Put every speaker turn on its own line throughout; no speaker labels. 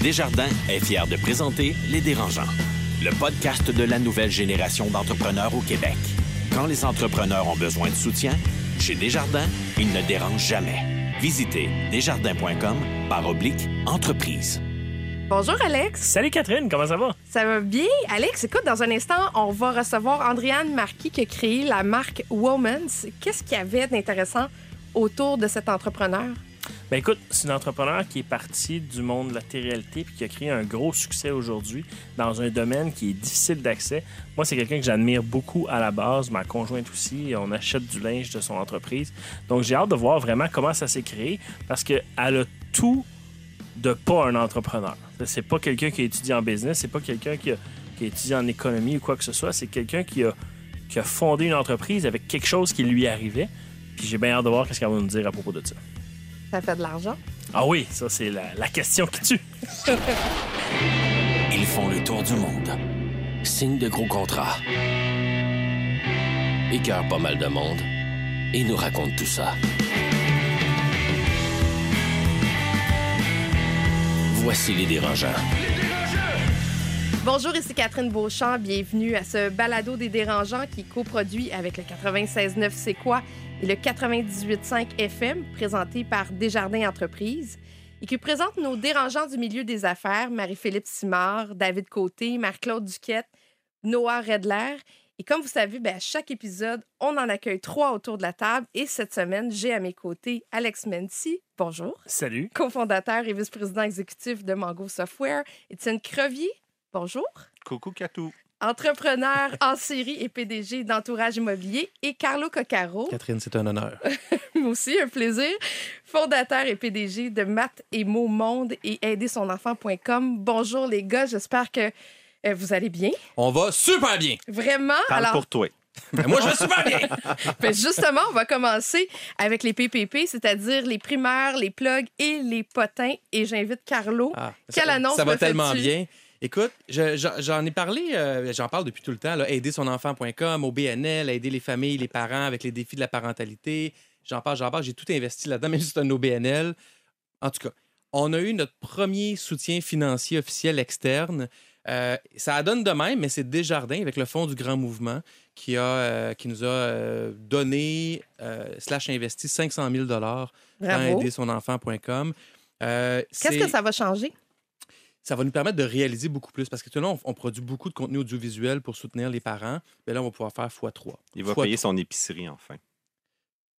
Desjardins est fier de présenter Les Dérangeants, le podcast de la nouvelle génération d'entrepreneurs au Québec. Quand les entrepreneurs ont besoin de soutien, chez Desjardins, ils ne dérangent jamais. Visitez desjardins.com par oblique entreprise.
Bonjour Alex.
Salut Catherine, comment ça va?
Ça va bien? Alex, écoute, dans un instant, on va recevoir Andréane Marquis qui a créé la marque Womans. Qu'est-ce qu'il y avait d'intéressant autour de cet entrepreneur?
Ben écoute, c'est une entrepreneur qui est partie du monde de la télé-réalité puis qui a créé un gros succès aujourd'hui dans un domaine qui est difficile d'accès. Moi, c'est quelqu'un que j'admire beaucoup à la base, ma conjointe aussi. On achète du linge de son entreprise. Donc, j'ai hâte de voir vraiment comment ça s'est créé parce qu'elle a tout de pas un entrepreneur. C'est pas quelqu'un qui a étudié en business, c'est pas quelqu'un qui a, qui étudié en économie ou quoi que ce soit. C'est quelqu'un qui a, qui a fondé une entreprise avec quelque chose qui lui arrivait. Puis j'ai bien hâte de voir ce qu'elle va nous dire à propos de ça.
Ça fait de l'argent?
Ah oui, ça, c'est la, la question qui tue.
Ils font le tour du monde.
Signe de gros contrats. Écœurent pas mal de monde. Et nous racontent tout ça. Voici les dérangeants.
Bonjour, ici Catherine Beauchamp. Bienvenue à ce balado des dérangeants qui est coproduit avec le 96.9 C'est quoi? Et le 98.5 FM présenté par Desjardins Entreprises et qui présente nos dérangeants du milieu des affaires, Marie-Philippe Simard, David Côté, Marc-Claude Duquette, Noah Redler. Et comme vous savez, ben, à chaque épisode, on en accueille trois autour de la table. Et cette semaine, j'ai à mes côtés Alex Mency. Bonjour.
Salut.
Cofondateur et vice-président exécutif de Mango Software. Étienne Crevier. Bonjour.
Coucou Catou.
Entrepreneur en série et PDG d'Entourage Immobilier. Et Carlo Coccaro.
Catherine, c'est un honneur.
Moi aussi, un plaisir. Fondateur et PDG de Math et Mots Monde et aidersonenfant.com. Bonjour les gars, j'espère que euh, vous allez bien.
On va super bien.
Vraiment?
Parle
Alors,
pour toi.
Ben, moi, je vais super bien.
ben, justement, on va commencer avec les PPP, c'est-à-dire les primaires, les plugs et les potins. Et j'invite Carlo.
Ah,
Quelle
ça,
annonce
Ça va tellement bien. Écoute, je- je- j'en ai parlé, euh, j'en parle depuis tout le temps, là, aidersonenfant.com, au BNL, aider les familles, les parents avec les défis de la parentalité. J'en parle, j'en parle, j'ai tout investi là-dedans, même si c'est un OBNL. En tout cas, on a eu notre premier soutien financier officiel externe. Euh, ça donne de même, mais c'est Desjardins avec le Fonds du Grand Mouvement qui, a, euh, qui nous a euh, donné, slash investi 500 000 dans
Bravo.
aidersonenfant.com. Euh,
Qu'est-ce que ça va changer?
Ça va nous permettre de réaliser beaucoup plus parce que tout là, on, on produit beaucoup de contenu audiovisuel pour soutenir les parents. Mais là, on va pouvoir faire x3.
Il va payer son épicerie enfin.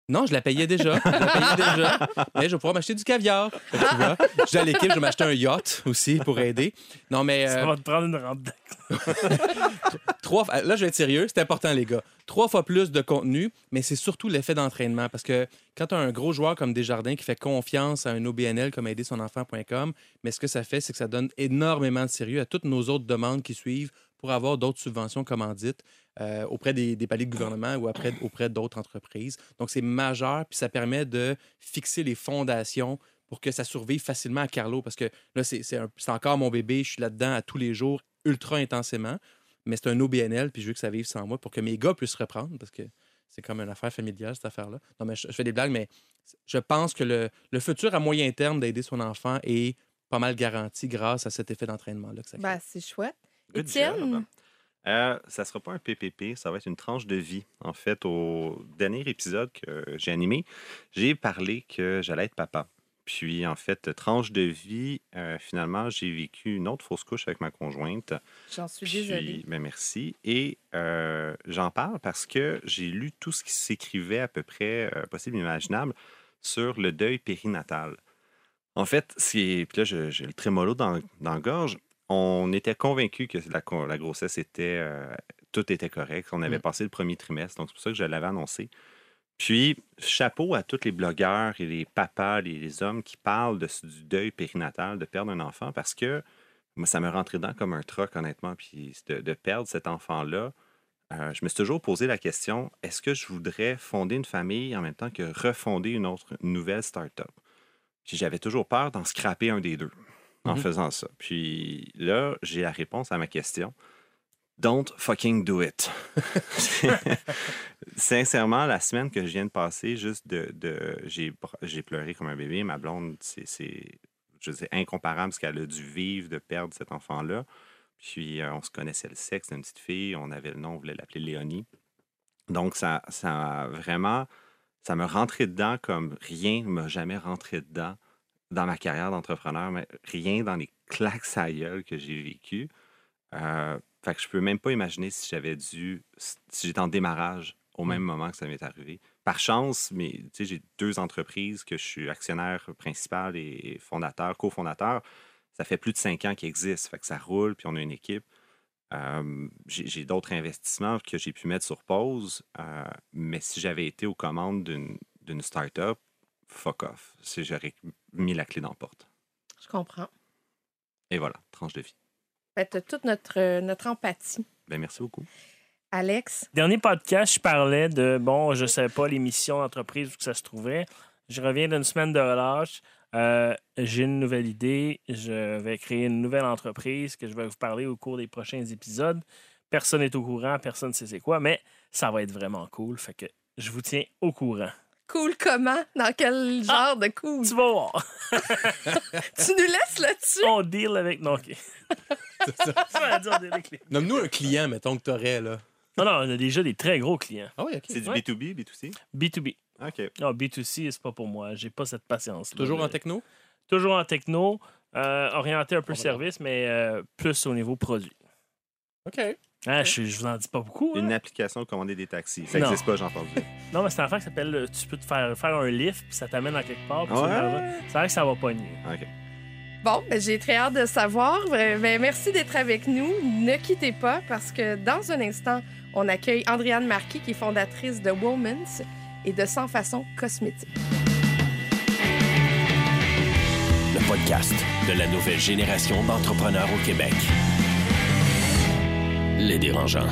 Non, je la payais déjà. Je la payais déjà. Mais je vais pouvoir m'acheter du caviar. Fait que tu vois, je suis à l'équipe, je vais m'acheter un yacht aussi pour aider. Non, mais
Ça
euh,
va te prendre une rampe
trois, fois- là, je vais être sérieux, c'est important, les gars. Trois fois plus de contenu, mais c'est surtout l'effet d'entraînement. Parce que quand tu as un gros joueur comme Desjardins qui fait confiance à un OBNL comme aidersonenfant.com, mais ce que ça fait, c'est que ça donne énormément de sérieux à toutes nos autres demandes qui suivent pour avoir d'autres subventions commandites euh, auprès des, des paliers de gouvernement ou après, auprès d'autres entreprises. Donc, c'est majeur, puis ça permet de fixer les fondations pour que ça survive facilement à Carlo, parce que là, c'est encore mon bébé, je suis là-dedans à tous les jours, ultra intensément, mais c'est un OBNL, puis je veux que ça vive sans moi pour que mes gars puissent reprendre, parce que c'est comme une affaire familiale, cette affaire-là. Non, mais je, fais des blagues, mais je pense que le, le futur à moyen terme d'aider son enfant est pas mal garanti grâce à cet effet d'entraînement-là que.
Ben, c'est chouette.
Good
Étienne?
Euh, ça ne sera pas un PPP, ça va être une tranche de vie. En fait, au dernier épisode que j'ai animé, j'ai parlé que j'allais être papa. Puis, en fait, tranche de vie, euh, finalement, j'ai vécu une autre fausse couche avec ma conjointe.
J'en suis
Puis,
désolée.
ben, merci. Et euh, j'en parle parce que j'ai lu tout ce qui s'écrivait à peu près euh, possible et imaginable sur le deuil périnatal. En fait, c'est. Puis là, j'ai le trémolo dans, dans la gorge. On était convaincus que la, grossesse était. euh, tout était correct. On avait
Mm.
passé le premier trimestre. Donc, c'est pour ça que je l'avais annoncé. Puis, chapeau à tous les blogueurs et les papas, les, les hommes qui parlent de, du deuil périnatal, de perdre un enfant, parce que moi, ça me rentrait dedans comme un troc, honnêtement. Puis de, de perdre cet enfant-là, euh, je me suis toujours posé la question est-ce que je voudrais fonder une famille en même temps que refonder une autre une nouvelle start-up? Puis j'avais toujours peur d'en scraper un des deux en
Mhm.
faisant ça. Puis là, j'ai la réponse à ma question. Don't fucking do it. Sincèrement, la semaine que je viens de passer, juste de. de- j'ai, pleuré comme un bébé. Ma blonde, c'est, je sais, incomparable ce qu'elle a dû vivre de perdre cet enfant-là. Puis euh, on se connaissait le sexe d'une petite fille, on avait le nom, on voulait l'appeler Léonie. Donc ça, ça a vraiment, ça me rentrait dedans comme rien ne m'a jamais rentré dedans dans ma carrière d'entrepreneur, mais rien dans les claques à gueule que j'ai vécues. Euh, fait que je peux même pas imaginer si j'avais dû, si j'étais en démarrage au même moment que ça m'est arrivé. Par chance, mais j'ai deux entreprises que je suis actionnaire principal et fondateur, cofondateur. Ça fait plus de cinq ans qu'ils existent, fait que ça roule, puis on a une équipe. Euh, j'ai d'autres investissements que j'ai pu mettre sur pause, euh, mais si j'avais été aux commandes d'une start-up, fuck off. Si j'aurais mis la clé dans la porte.
Je comprends.
Et voilà, tranche de vie.
Fait que t'as toute notre, euh, notre empathie.
Ben, merci beaucoup.
Alex,
Dernier podcast, je parlais de, bon, je ne savais pas l'émission d'entreprise où que ça se trouvait. Je reviens d'une semaine de relâche. Euh, J'ai une nouvelle idée. Je vais créer une nouvelle entreprise que je vais vous parler au cours des prochains épisodes. Personne n'est au courant, personne ne sait c'est quoi, mais ça va être vraiment cool. Fait que je vous tiens au courant.
Cool comment? Dans quel genre de cool?
Tu vas voir.
Tu nous laisses là-dessus?
On deal avec. Non, OK. Ça veut dire on deal avec les-
Nomme-nous un client, mettons, que t'aurais, là.
Non, non, on a déjà des très gros clients.
Ah oui, OK.
C'est du
Ouais.
B2B, B2C?
B2B.
OK.
Non, B2C, c'est pas pour moi. J'ai pas cette patience.
Toujours en techno?
Toujours en techno, euh, orienté un peu service, mais euh, plus au niveau produit.
OK.
Ah, je, je vous en dis pas beaucoup. hein.
Une application de commander des taxis. Ça n'existe pas, j'ai entendu.
Non, mais c'est un affaire qui s'appelle euh, tu peux te faire, faire un lift, puis ça t'amène à quelque part.
Ouais.
C'est vrai que ça va pogner.
OK.
Bon, ben, j'ai très hâte de savoir. Euh, Ben, merci d'être avec nous. Ne quittez pas parce que dans un instant, on accueille Andréane Marquis, qui est fondatrice de Womans et de Sans Façon Cosmétique.
Le podcast de la nouvelle génération d'entrepreneurs au Québec.
Les dérangeants.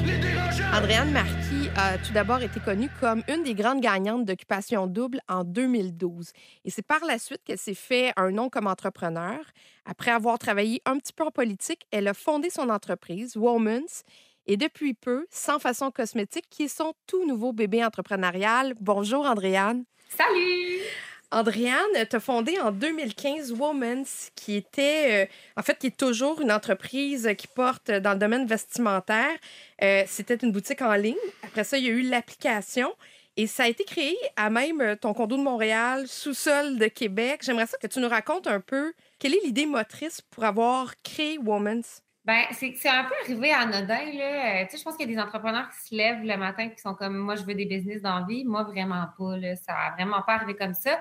Andréane Marquis a tout d'abord été connue comme une des grandes gagnantes d'Occupation Double en 2012. Et c'est par la suite qu'elle s'est fait un nom comme entrepreneur. Après avoir travaillé un petit peu en politique, elle a fondé son entreprise, Womans, et depuis peu, Sans Façon Cosmétique, qui est son tout nouveau bébé entrepreneurial. Bonjour, Andréane.
Salut!
Andréane, tu as fondé en 2015 Womans, qui était, euh, en fait, qui est toujours une entreprise qui porte dans le domaine vestimentaire. Euh, C'était une boutique en ligne. Après ça, il y a eu l'application. Et ça a été créé à même euh, ton condo de Montréal, sous-sol de Québec. J'aimerais ça que tu nous racontes un peu quelle est l'idée motrice pour avoir créé Womans.
Ben, c'est un peu arrivé anodin, là. Euh, tu sais, je pense qu'il y a des entrepreneurs qui se lèvent le matin et qui sont comme moi, je veux des business dans la vie. Moi, vraiment pas, là. Ça a vraiment pas arrivé comme ça.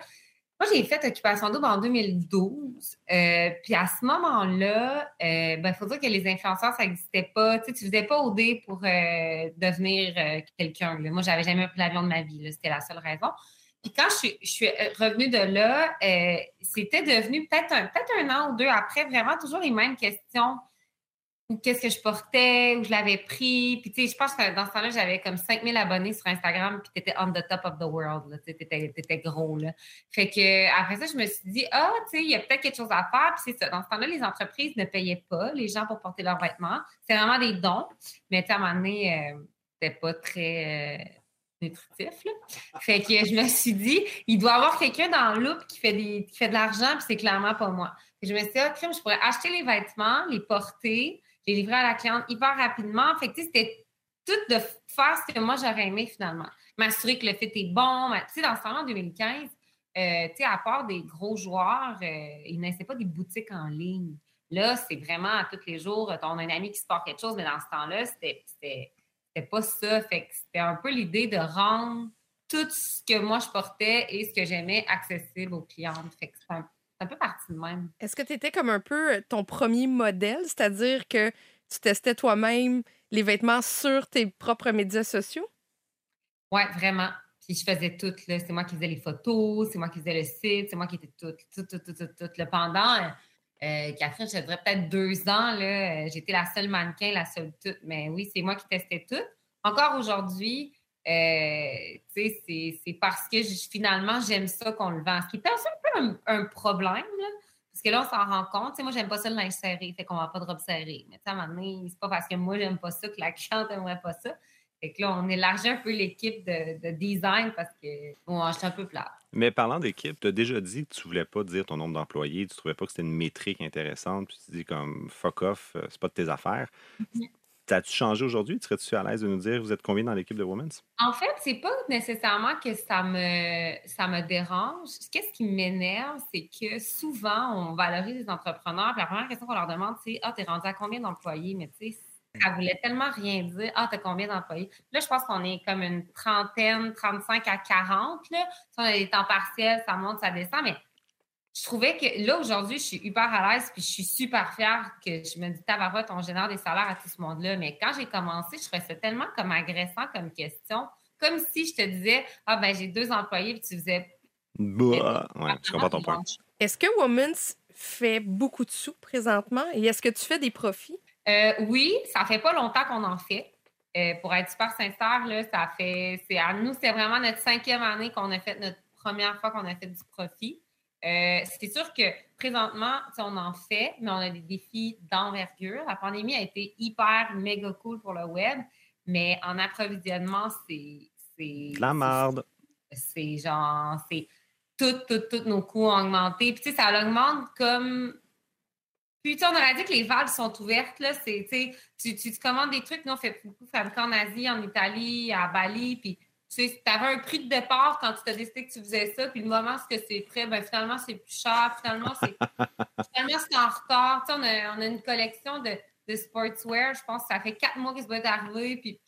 Moi, j'ai fait Occupation Double en 2012. Euh, puis à ce moment-là, euh, ben, faut dire que les influenceurs, ça n'existait pas. Tu sais, faisais pas OD pour euh, devenir quelqu'un. là. Moi, j'avais jamais pris l'avion de ma vie. C'était la seule raison. Puis quand je suis, je suis revenue de là, c'était devenu peut-être un, peut un an ou deux après, vraiment toujours les mêmes questions. Ou qu'est-ce que je portais, où je l'avais pris. Puis, tu sais, je pense que dans ce temps-là, j'avais comme 5000 abonnés sur Instagram, puis t'étais on the top of the world. Tu sais, T'étais t'étais gros, là. Fait que, après ça, je me suis dit, ah, tu sais, il y a peut-être quelque chose à faire. Puis c'est ça. Dans ce temps-là, les entreprises ne payaient pas les gens pour porter leurs vêtements. C'est vraiment des dons. Mais, tu sais, à un moment donné, euh, c'était pas très. euh, nutritif. Là. Fait que je me suis dit, il doit y avoir quelqu'un dans le loop qui fait, des, qui fait de l'argent, puis c'est clairement pas moi. Je me suis dit, ah, crime, je pourrais acheter les vêtements, les porter, les livrer à la cliente hyper rapidement. Fait que c'était tout de faire ce que moi j'aurais aimé finalement. M'assurer que le fit est bon. Tu sais, dans ce temps-là, en 2015, euh, tu sais, à part des gros joueurs, euh, il n'y pas des boutiques en ligne. Là, c'est vraiment à tous les jours, on a un ami qui se porte quelque chose, mais dans ce temps-là, c'était pas ça. Fait c'était un peu l'idée de rendre tout ce que moi je portais et ce que j'aimais accessible aux clientes. Fait que c'est un, un peu parti de même.
Est-ce que tu étais comme un peu ton premier modèle, c'est-à-dire que tu testais toi-même les vêtements sur tes propres médias sociaux?
Oui, vraiment. Puis je faisais tout. C'est moi qui faisais les photos, c'est moi qui faisais le site, c'est moi qui étais tout, tout, tout, tout, tout, tout. Le pendant, euh, Catherine, je dirais peut-être deux ans, là, euh, j'étais la seule mannequin, la seule toute. Mais oui, c'est moi qui testais tout. Encore aujourd'hui, euh, c'est- parce que je- finalement, j'aime ça qu'on le vend. Ce qui est un peu un, un problème, là, parce que là, on s'en rend compte. Tu sais, moi, j'aime pas ça le linge serré, fait qu'on va pas de robe serrée. Mais à un moment donné, c'est pas parce que moi, j'aime pas ça que la cliente aimerait pas ça. Fait que là, on élargit un peu l'équipe de, de design parce que bon, je suis un peu plate.
Mais parlant d'équipe, tu as déjà dit que tu voulais pas dire ton nombre d'employés, tu trouvais pas que c'était une métrique intéressante, puis tu dis comme fuck off, euh, c'est pas de tes affaires. T'as-tu changé aujourd'hui? Serais-tu à l'aise de nous dire vous êtes combien dans l'équipe de Women's?
En fait, c'est pas nécessairement que ça me, ça me dérange. Qu'est-ce qui m'énerve, c'est que souvent, on valorise les entrepreneurs. Puis la première question qu'on leur demande, c'est Ah, t'es rendu à combien d'employés? Mais tu sais, ça voulait tellement rien dire. Ah, t'as combien d'employés? Là, je pense qu'on est comme une trentaine, 35 à 40. Là. Si on a des temps partiels, ça monte, ça descend. Mais je trouvais que là, aujourd'hui, je suis hyper à l'aise puis je suis super fière que je me dis, tabarote, on génère des salaires à tout ce monde-là. Mais quand j'ai commencé, je trouvais ça tellement comme agressant comme question. Comme si je te disais, ah, ben, j'ai deux employés puis tu faisais.
Bah, ouais, je comprends ton point.
Est-ce que Women's fait beaucoup de sous présentement? Et est-ce que tu fais des profits?
Euh, oui, ça fait pas longtemps qu'on en fait. Euh, pour être super sincère, là, ça fait. C'est, à nous, c'est vraiment notre cinquième année qu'on a fait notre première fois qu'on a fait du profit. Euh, c'est sûr que présentement, on en fait, mais on a des défis d'envergure. La pandémie a été hyper, méga cool pour le web, mais en approvisionnement, c'est. c'est
La marde.
C'est genre. C'est. Tous nos coûts ont augmenté. Puis, tu sais, ça augmente comme. Puis, tu on aurait dit que les valves sont ouvertes, là. C'est, tu, tu, tu commandes des trucs. Nous, on fait beaucoup fabriquer en Asie, en Italie, à Bali. Puis, tu sais, avais un prix de départ quand tu t'as décidé que tu faisais ça, puis le moment où c'est prêt, ben finalement, c'est plus cher. Finalement, c'est finalement, c'est en retard. Tu sais, on, a, on a une collection de, de sportswear. Je pense que ça fait quatre mois que ça va être arrivé, puis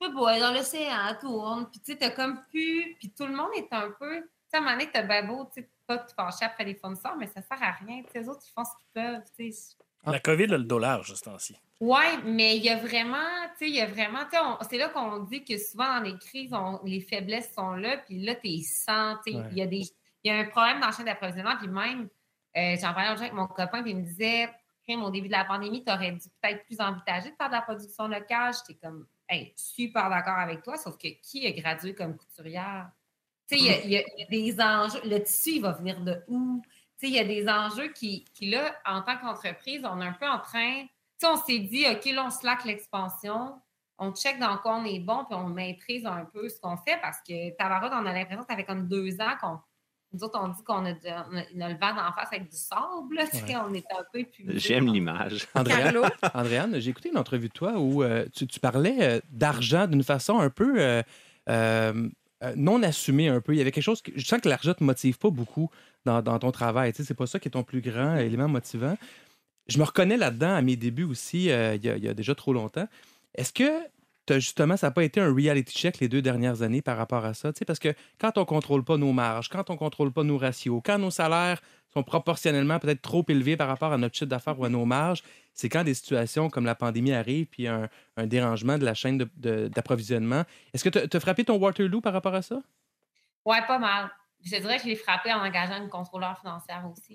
tu sais, dans l'océan, tourne, puis tu sais, t'as comme pu, puis tout le monde est un peu... Tu sais, à un moment donné, t'as bien beau, tu sais, pas te fâcher après les fournisseurs, mais ça sert à rien. Tu sais, les autres, ils font ce qu'ils peuvent, tu sais.
La COVID a le dollar, juste ainsi.
Oui, mais il y a vraiment, tu sais, il y a vraiment, tu sais, c'est là qu'on dit que souvent dans les crises, les faiblesses sont là, puis là, tu es sans, tu sais, il y y a un problème dans le chaîne d'approvisionnement, puis même, euh, j'en parlais avec mon copain, puis il me disait, au début de la pandémie, tu aurais dû peut-être plus envisager de faire de la production locale. J'étais comme, hey, super d'accord avec toi, sauf que qui a gradué comme couturière? Tu sais, il y, a des enjeux, le tissu, il va venir de où? Tu il y a des enjeux qui, qui, là, en tant qu'entreprise, on est un peu en train on s'est dit, OK, là, on slack l'expansion, on check dans quoi on est bon, puis on maîtrise un peu ce qu'on fait parce que Tavarot, on a l'impression que ça fait comme deux ans qu'on. Nous autres, on dit qu'on a, le vent d'en face avec du sable. On est un peu plus.
J'aime l'image.
Andréane, j'ai écouté une entrevue de toi où euh, tu, parlais euh, d'argent d'une façon un peu. Euh, non assumée un peu. Il y avait quelque chose que je sens que l'argent ne te motive pas beaucoup dans, ton travail. Tu sais, c'est pas ça qui est ton plus grand élément motivant je me reconnais là-dedans à mes débuts aussi, euh, il, y a, déjà trop longtemps. Est-ce que justement, ça n'a pas été un reality check les deux dernières années par rapport à ça? parce que quand on contrôle pas nos marges, quand on contrôle pas nos ratios, quand nos salaires sont proportionnellement peut-être trop élevés par rapport à notre chiffre d'affaires ou à nos marges, c'est quand des situations comme la pandémie arrivent puis un, un dérangement de la chaîne d'approvisionnement. Est-ce que tu as frappé ton Waterloo par rapport à ça?
Ouais, pas mal. Je dirais que je l'ai frappé en engageant une contrôleur financière aussi.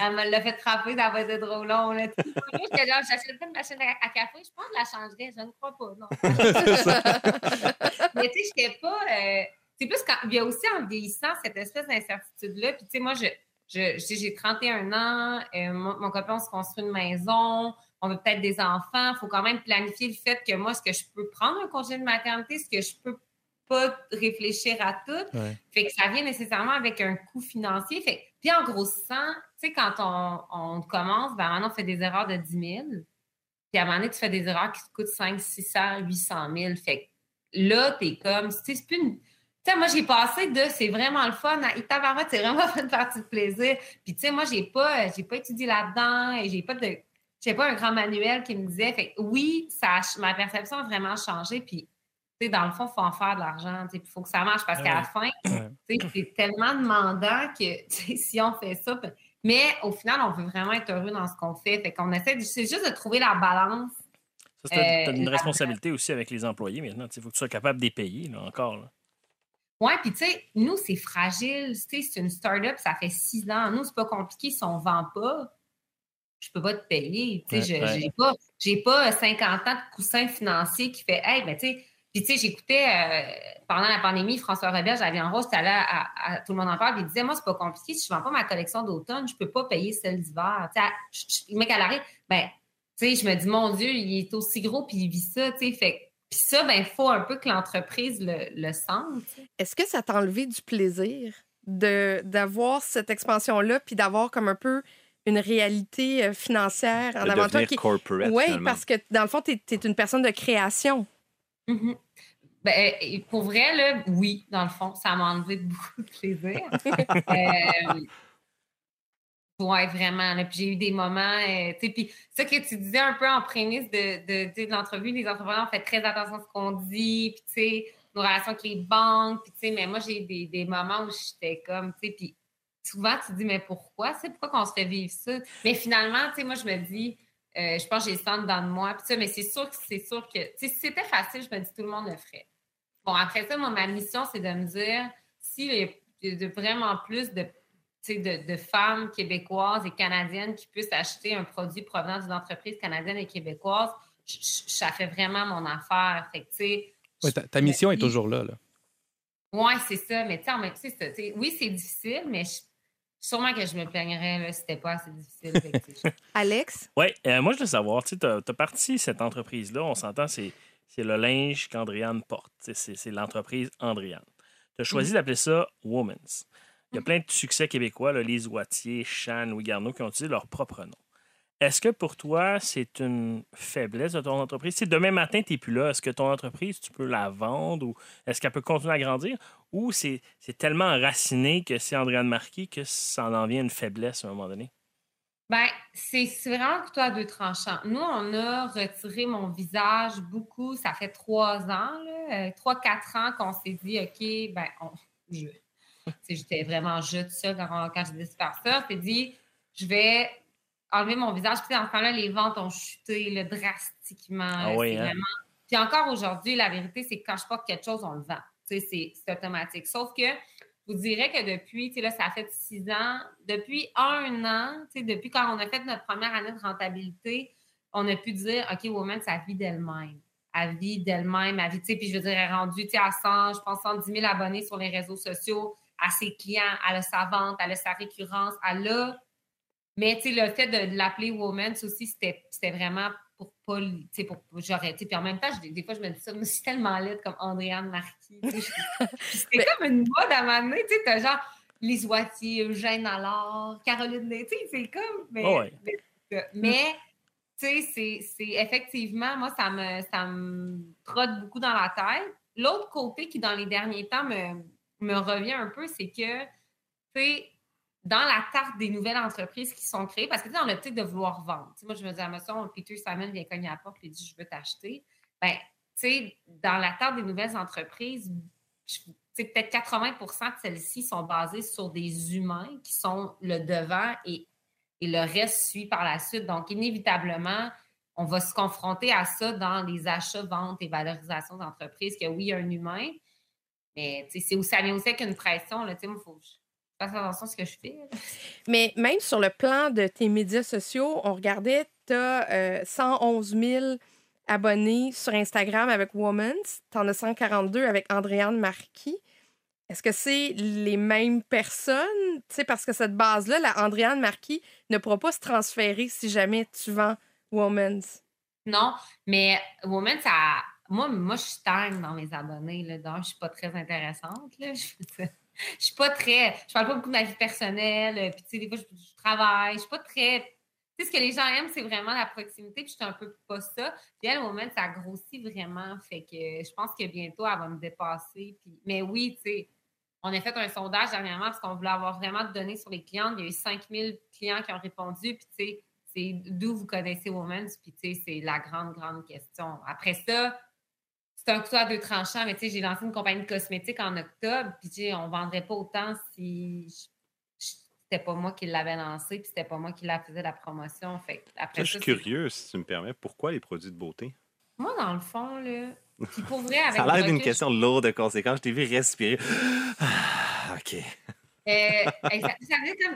Elle me l'a fait frapper, ça va être drôle long. Là. J'étais là, j'achète une machine à, café, je pense que la changerais, je ne crois pas, non. Mais tu sais, je n'étais pas. Euh, c'est plus quand. Il y a aussi en vieillissant cette espèce d'incertitude-là. Puis tu sais, moi, je, j'ai 31 ans, euh, mon, copain, on se construit une maison, on veut peut-être des enfants. Il faut quand même planifier le fait que moi, est-ce que je peux prendre un congé de maternité? Est-ce que je peux pas réfléchir à tout. Fait que ça vient nécessairement avec un coût financier. Fait puis en grossissant, tu sais, quand on, commence, ben maintenant, on fait des erreurs de 10 000. Puis à un moment donné, tu fais des erreurs qui te coûtent 5, 600, 800 000. Fait que là, t'es comme, tu sais, c'est plus une... Tu sais, moi, j'ai passé de c'est vraiment le fun à Itabarat, c'est vraiment une partie de plaisir. Puis, tu sais, moi, j'ai pas, j'ai pas étudié là-dedans et j'ai pas de, j'ai pas un grand manuel qui me disait. Fait oui, ça, ma perception a vraiment changé. Puis, dans le fond, il faut en faire de l'argent. Il faut que ça marche parce qu'à la fin, c'est tellement demandant que si on fait ça. Mais au final, on veut vraiment être heureux dans ce qu'on fait. Fait qu'on essaie, c'est juste de trouver la balance.
Ça, tu as, une euh, responsabilité aussi avec les employés maintenant. Il faut que tu sois capable de les payer là, encore.
Oui, puis tu sais, nous, c'est fragile. C'est une start-up, ça fait six ans. Nous, c'est pas compliqué si on ne vend pas. Je peux pas te payer. Je n'ai pas, pas 50 ans de coussin financier qui fait Hey, ben tu sais, puis, tu sais, j'écoutais euh, pendant la pandémie, François Robert, j'avais en rose, j'étais là à, Tout le monde en parle, puis il disait Moi, c'est pas compliqué. Si je vends pas ma collection d'automne, je peux pas payer celle d'hiver. Tu sais, le mec à l'arrêt, ben, tu sais, je me dis, mon Dieu, il est aussi gros, puis il vit ça, tu sais. Fait puis ça, ben, il faut un peu que l'entreprise le, le sente. tu.
Est-ce que ça t'a enlevé du plaisir de d'avoir cette expansion-là, puis d'avoir comme un peu une réalité euh, financière en
De
avant toi
corporate,
Oui, parce que dans le fond, tu es, une personne de création.
Mhm. Ben, pour vrai, là, oui, dans le fond, ça m'a enlevé beaucoup de plaisir. euh, ouais, vraiment. j'ai eu des moments, euh, tu sais, puis ça que tu disais un peu en prémisse de, de, l'entrevue, les entrepreneurs ont fait très attention à ce qu'on dit, puis tu sais, nos relations avec les banques, puis tu sais, mais moi, j'ai des, des moments où j'étais comme, tu sais, puis souvent, tu te dis, mais pourquoi? C'est pourquoi qu'on se fait vivre ça? Mais finalement, tu sais, moi, je me dis, euh, je pense que j'ai le sang dedans de moi. Puis ça, mais c'est sûr que c'est sûr que, si c'était facile, je me dis, tout le monde le ferait. Bon, après ça, moi, ma mission, c'est de me dire, s'il y a vraiment plus de, de, de femmes québécoises et canadiennes qui puissent acheter un produit provenant d'une entreprise canadienne et québécoise, je- je- ça fait vraiment mon affaire. Fait que,
Ouais, ta, ta mission est
Oui.
toujours là. là.
Ouais, c'est ça. Mais tu sais, Oui, c'est difficile, mais je- sûrement que je me plaignerais là, si c'était pas assez difficile.
Alex?
Oui, euh, moi, je veux savoir, tu as parti cette entreprise-là, on s'entend, c'est c'est le linge qu'Andréane porte. C'est c'est l'entreprise Andréane. Tu as choisi d'appeler ça Women's. Il y a plein de succès québécois, là, Lise Wattier, Chan, Louis Garneau, qui ont utilisé leur propre nom. Est-ce que pour toi, c'est une faiblesse de ton entreprise? Si demain matin, tu n'es plus là, est-ce que ton entreprise, tu peux la vendre ou est-ce qu'elle peut continuer à grandir? Ou c'est c'est tellement enraciné que c'est Andréane Marquis que ça en vient une faiblesse à un moment donné?
Ben, c'est vraiment que toi à deux tranchants. Nous, on a retiré mon visage beaucoup. Ça fait trois ans, là, euh, trois, quatre ans qu'on s'est dit, OK, ben, on, je, j'étais vraiment je tout ça quand, quand j'ai décidé de faire ça. On s'est dit, je vais enlever mon visage. Puis, dans ce temps-là, les ventes ont chuté là, drastiquement.
Ah oui,
c'est
hein?
vraiment- Puis encore aujourd'hui, la vérité, c'est que quand je porte quelque chose, on le vend. C'est automatique. Sauf que je vous dirais que depuis, là, ça fait six ans, depuis un an, depuis quand on a fait notre première année de rentabilité, on a pu dire, OK, Woman, ça vit d'elle-même. Elle vit d'elle-même, elle vit, tu sais, puis je veux dire, elle est rendue, à 100, je pense, 110 000 abonnés sur les réseaux sociaux, à ses clients, elle a sa vente, elle a sa récurrence, elle a. Mais, le fait de l'appeler Woman, aussi, c'était vraiment pas, tu sais, pour j'aurais, tu sais, puis en même temps, je- des fois, je me dis ça, mais c'est tellement laide comme Andréane Marquis, tu sais, c'était comme une mode à un moment tu sais, t'as genre Lise Wattier, Eugène Allard, Caroline tu sais, c'est comme, mais,
Oh ouais.
mais, mais, tu sais, c'est- c'est effectivement, moi, ça me, ça me trotte beaucoup dans la tête. L'autre côté qui, dans les derniers temps, me, me revient un peu, c'est que, tu sais, dans la tarte des nouvelles entreprises qui sont créées, parce que tu dans l'optique de vouloir vendre. Moi, je me dis, à Amazon, Peter Simon vient cogner à la porte et dit, je veux t'acheter. Ben, tu sais, dans la tarte des nouvelles entreprises, peut-être 80% de celles-ci sont basées sur des humains qui sont le devant et, et le reste suit par la suite. Donc, inévitablement, on va se confronter à ça dans les achats, ventes et valorisations d'entreprises, que oui, il y a un humain, mais c'est où ça vient aussi avec une pression. Là, faut fasse attention à ce que je fais.
Mais même sur le plan de tes médias sociaux, on regardait, tu as 111 000 abonnés sur Instagram avec Woman's. Tu en as 142 avec Andréane Marquis. Est-ce que c'est les mêmes personnes? Tu sais, parce que cette base-là, la Andréane Marquis ne pourra pas se transférer si jamais tu vends Woman's.
Non, mais moment, ça. Moi, moi, je stagne dans mes abonnés. Là, donc, je suis pas très intéressante. Là. Je, suis pas très. Je parle pas beaucoup de ma vie personnelle. euh, Puis, tu sais, des fois, je, je travaille. Je suis pas très. Tu sais, ce que les gens aiment, c'est vraiment la proximité. Puis, je suis un peu pas ça. Puis, elle, au moment, ça grossit vraiment. Fait que je pense que bientôt, elle va me dépasser. Puis, mais oui, tu sais, on a fait un sondage dernièrement parce qu'on voulait avoir vraiment de données sur les clientes. Il y a eu 5000 clients qui ont répondu. Puis, tu sais, c'est d'où vous connaissez Women's, puis tu sais, c'est la grande, grande question. Après ça, c'est un couteau à deux tranchants, mais tu sais, j'ai lancé une compagnie de cosmétiques en octobre, puis tu sais, on ne vendrait pas autant si c'était pas moi qui l'avais lancé, puis c'était pas moi qui la faisais la promotion. Fait après
Là, je
ça,
suis curieux, si tu me permets, pourquoi les produits de beauté?
Moi, dans le fond, là, puis pour vrai, avec
Ça a l'air d'une question lourde de conséquences. Je t'ai vu respirer. Ah, OK.
Euh, ça, ça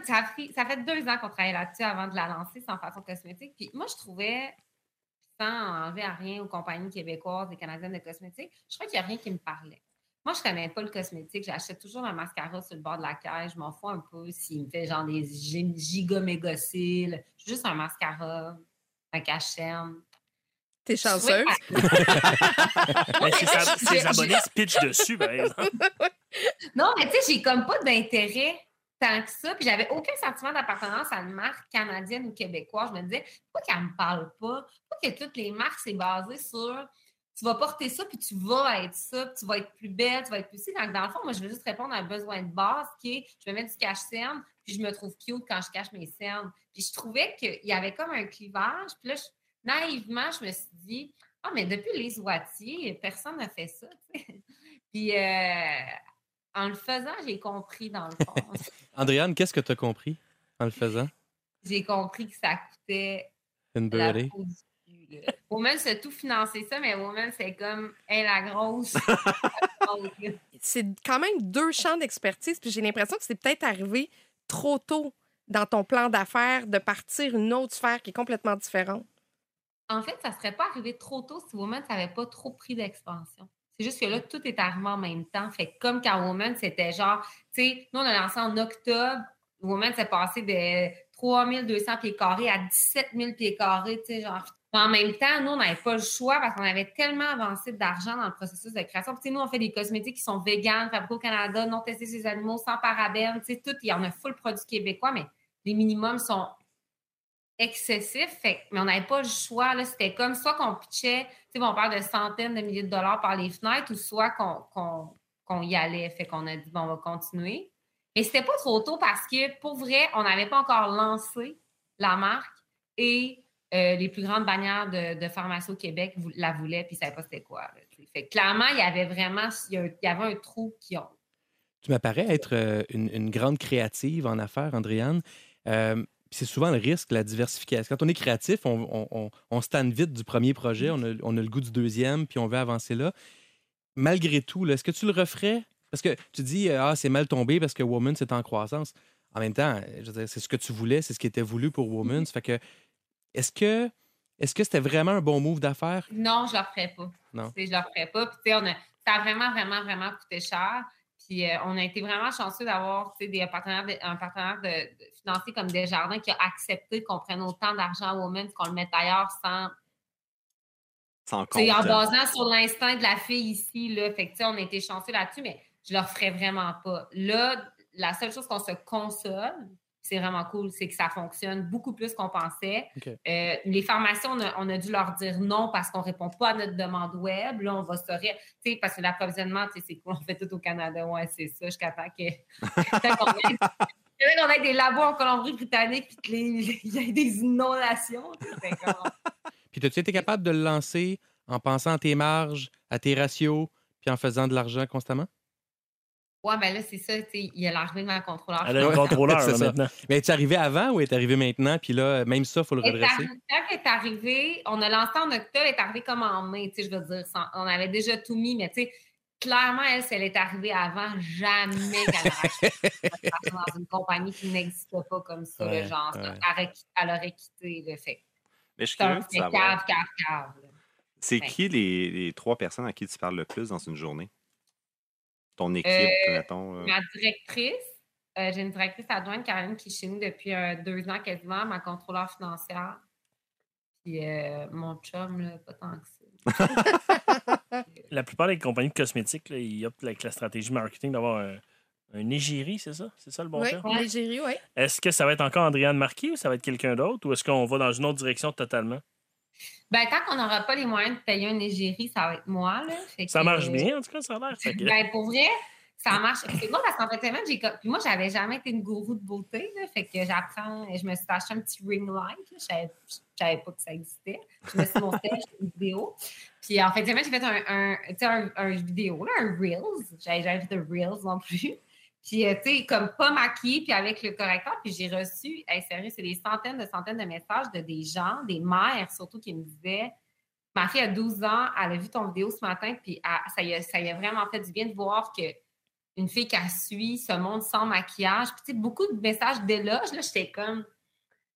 ça, a ça fait deux ans qu'on travaillait là-dessus avant de la lancer sans façon cosmétique. Puis moi, je trouvais, sans enlever à rien aux compagnies québécoises et canadiennes de cosmétiques, je crois qu'il n'y a rien qui me parlait. Moi, je ne connais pas le cosmétique. J'achète toujours ma mascara sur le bord de la caisse. Je m'en fous un peu s'il me fait genre des gi- giga cils. Juste un mascara un cache-chaîne.
T'es chanceuse?
Ses, ab-
je-
ses abonnés se pitchent dessus, par exemple.
Non, mais tu sais, j'ai comme pas d'intérêt que ça. Puis j'avais aucun sentiment d'appartenance à une marque canadienne ou québécoise. Je me disais, pourquoi qu'elle me parle pas? Pourquoi que toutes les marques, c'est basé sur tu vas porter ça, puis tu vas être ça, puis tu vas être plus belle, tu vas être plus ci. Quand dans le fond, moi, je veux juste répondre à un besoin de base qui est je me mets du cache-cerne, puis je me trouve cute quand je cache mes cernes. Puis je trouvais qu'il y avait comme un clivage. Puis là, naïvement, je me suis dit, ah, mais depuis les Wattiers, personne n'a fait ça. Puis euh, en le faisant, j'ai compris dans le fond.
Andréane, qu'est-ce que tu as compris en le faisant?
j'ai compris que ça coûtait
Une
la
beurrée.
Woman, c'est tout financer ça, mais Woman, c'est comme, elle, la grosse.
C'est quand même deux champs d'expertise, puis j'ai l'impression que c'est peut-être arrivé trop tôt dans ton plan d'affaires de partir une autre sphère qui est complètement différente.
en fait, ça serait pas arrivé trop tôt si Woman n'avait pas trop pris d'expansion. C'est juste que là, tout est arrivé en même temps. Fait que comme quand Woman, c'était genre, tu sais, nous, on a lancé en octobre. Woman s'est passé de 3200 pieds carrés à 17 000 pieds carrés, tu sais, genre. En même temps, nous, on n'avait pas le choix parce qu'on avait tellement avancé d'argent dans le processus de création. Puis, tu sais, nous, on fait des cosmétiques qui sont véganes, fabriqués au Canada, non testés sur les animaux, sans parabènes, tu sais, tout. Il y en a full produits québécois, mais les minimums sont que- mais on n'avait pas le choix. C'était comme soit qu'on pitchait, sais, on parle de centaines de milliers de dollars par les fenêtres, ou soit qu'on y allait. Fait qu'on a dit, bon, on va continuer. Mais c'était pas trop tôt parce que, pour vrai, on n'avait pas encore lancé la marque et euh, les plus grandes bannières de, de pharmacie au Québec la voulaient, puis ne savaient pas c'était quoi. fait clairement, il y avait vraiment il y avait un trou qui ont.
Tu m'apparais être euh, une, une grande créative en affaires, Andréane. Euh, c'est souvent le risque, la diversification. Quand on est créatif, on, on, on, on se tanne vite du premier projet, on a, on a le goût du deuxième, puis on veut avancer là. Malgré tout, est-ce que tu le referais? Parce que tu dis, euh, ah, c'est mal tombé parce que Woman, c'est en croissance. En même temps, dire, c'est ce que tu voulais, c'est ce qui était voulu pour Woman. Ça fait que, est-ce que est-ce que c'était vraiment un bon move d'affaires?
Non, je ne le ferais pas.
Non.
Je ne le ferais pas. Puis, tu sais, on a, ça a vraiment, vraiment, vraiment coûté cher. Puis, euh, on a été vraiment chanceux d'avoir tu sais, des partenaires de- un partenaire de, de financier comme Desjardins qui a accepté qu'on prenne autant d'argent à Women, qu'on le mette ailleurs sans.
Sans
sais, En
compte.
basant sur l'instinct de la fille ici. Là. Fait que, on a été chanceux là-dessus, mais je ne le ferais vraiment pas. Là, la seule chose qu'on se console, c'est vraiment cool, c'est que ça fonctionne beaucoup plus qu'on pensait. Euh, les pharmacies, on a, on a dû leur dire non parce qu'on ne répond pas à notre demande web. Là, on va se sais, parce que l'approvisionnement, c'est cool, on fait tout au Canada. Ouais, c'est ça, jusqu'à temps que. qu'on ait des labos en Colombie-Britannique puis qu'il y ait des inondations.
Puis as-tu été capable de le lancer en pensant à tes marges, à tes ratios, puis en faisant de l'argent constamment?
Ouais, ben là, c'est ça, tu sais, il y a l'arrivée de ma contrôleur.
Elle a un contrôleur
c'est
là,
ça.
maintenant.
Mais es-tu arrivé avant ou est arrivé maintenant? Puis là, même ça, il faut le
est
redresser.
Quand elle est arrivée, on a lancé en octobre, elle est arrivée comme en mai, tu sais, je veux dire, sans- on avait déjà tout mis, mais tu sais, clairement, elle, si elle est arrivée avant, jamais qu'elle aurait acheté dans une compagnie qui n'existait pas comme ça,
Ouais,
le genre,
ouais.
elle, aurait, elle aurait quitté le fait.
Mais je suis
C'est
curieux
un
de
c'est
savoir,
cave, cave, cave. là.
c'est
Ouais.
qui les, les trois personnes à qui tu parles le plus dans une journée? Ton équipe,
Euh,
mettons. euh,
Ma directrice, euh, j'ai une directrice adjointe, Caroline, qui est chez nous depuis euh, deux ans quasiment, ma contrôleur financière. Puis euh, mon chum, là, pas tant que ça.
La plupart des compagnies de cosmétiques, là, ils optent avec la stratégie marketing d'avoir un, un égérie, c'est ça? C'est ça le bon
oui,
terme?
Ouais.
l'égérie, oui.
Est-ce que ça va être encore Andréane Marquis ou ça va être quelqu'un d'autre ou est-ce qu'on va dans une autre direction totalement?
Ben, tant qu'on n'aura pas les moyens de payer un égérie, ça va être moi. Là. Fait
Ça
que,
marche
euh,
bien, en tout cas, ça a l'air. Que-
Ben, pour vrai, ça marche. C'est bon parce qu'en fait, j'ai Puis moi, j'avais jamais été une gourou de beauté. Là, fait que j'apprends. Je me suis acheté un petit ring light. Je savais, je savais pas que ça existait. Je me suis monté une vidéo. Puis en fait, j'ai fait un, un, vidéo, là, un Reels. J'avais jamais fait de Reels non plus. Puis, euh, tu sais, comme pas maquillée, puis avec le correcteur. Puis j'ai reçu, hey, sérieux, c'est des centaines de centaines de messages de des gens, des mères surtout, qui me disaient Ma fille a 12 ans, elle a vu ton vidéo ce matin, puis elle- ça, lui a, ça lui a vraiment fait du bien de voir que une fille qui suit ce monde sans maquillage. Puis, tu sais, beaucoup de messages d'éloges, là, j'étais comme,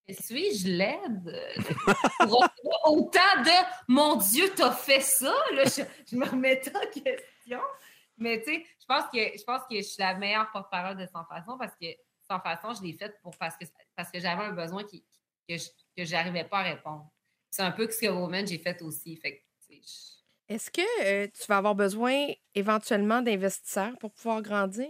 suis-je laide? Autant de, mon Dieu, t'as fait ça? Là, je, je me remettais en question. Mais, tu sais, je pense que je pense que je suis la meilleure porte-parole de Sans Façon parce que Sans Façon, je l'ai faite pour, parce que, parce que j'avais un besoin qui, que je n'arrivais pas à répondre. c'est un peu ce que Woman j'ai fait aussi. Fait
Est-ce que euh, tu vas avoir besoin éventuellement d'investisseurs pour pouvoir grandir?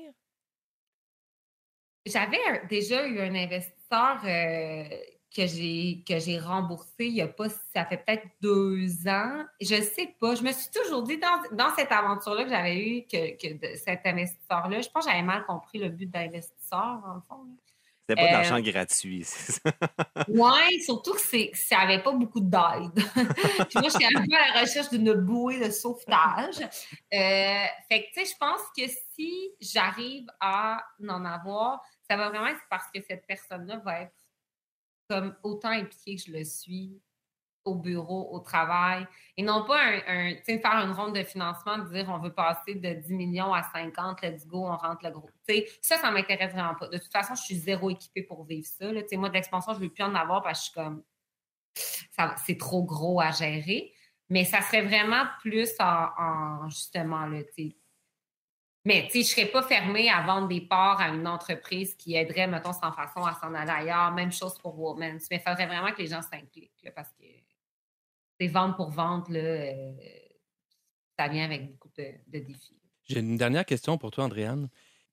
J'avais déjà eu un investisseur euh, que j'ai que j'ai remboursé il y a pas, ça fait peut-être deux ans. Je sais pas. Je me suis toujours dit dans, dans cette aventure-là que j'avais eue, que, que de- cet investisseur-là, je pense que j'avais mal compris le but d'investisseur, en fond. là.
C'était pas de
Euh,
gratuit. c'est ça.
Ouais, surtout que c'est ça n'avait pas beaucoup d'aide. Puis moi, j'étais un peu à la recherche d'une bouée de sauvetage. Euh, fait que, tu sais, je pense que si j'arrive à en avoir, ça va vraiment être parce que cette personne-là va être comme autant impliquée que je le suis au bureau, au travail, et non pas un, un- faire une ronde de financement, dire on veut passer de 10 millions à 50, let's go, on rentre le gros. Tu sais, ça, ça m'intéresse vraiment pas. De toute façon, je suis zéro équipée pour vivre ça. là. Moi, de l'expansion, je ne veux plus en avoir parce que je suis comme, c'est trop gros à gérer. Mais ça serait vraiment plus en, en, justement, là. Mais, tu je ne serais pas fermée à vendre des parts à une entreprise qui aiderait, mettons, sans façon à s'en aller ailleurs. Même chose pour Woman. Mais il faudrait vraiment que les gens s'impliquent, parce que c'est vente pour vente, là, euh, ça vient avec beaucoup de, défis.
J'ai une dernière question pour toi, Andréane.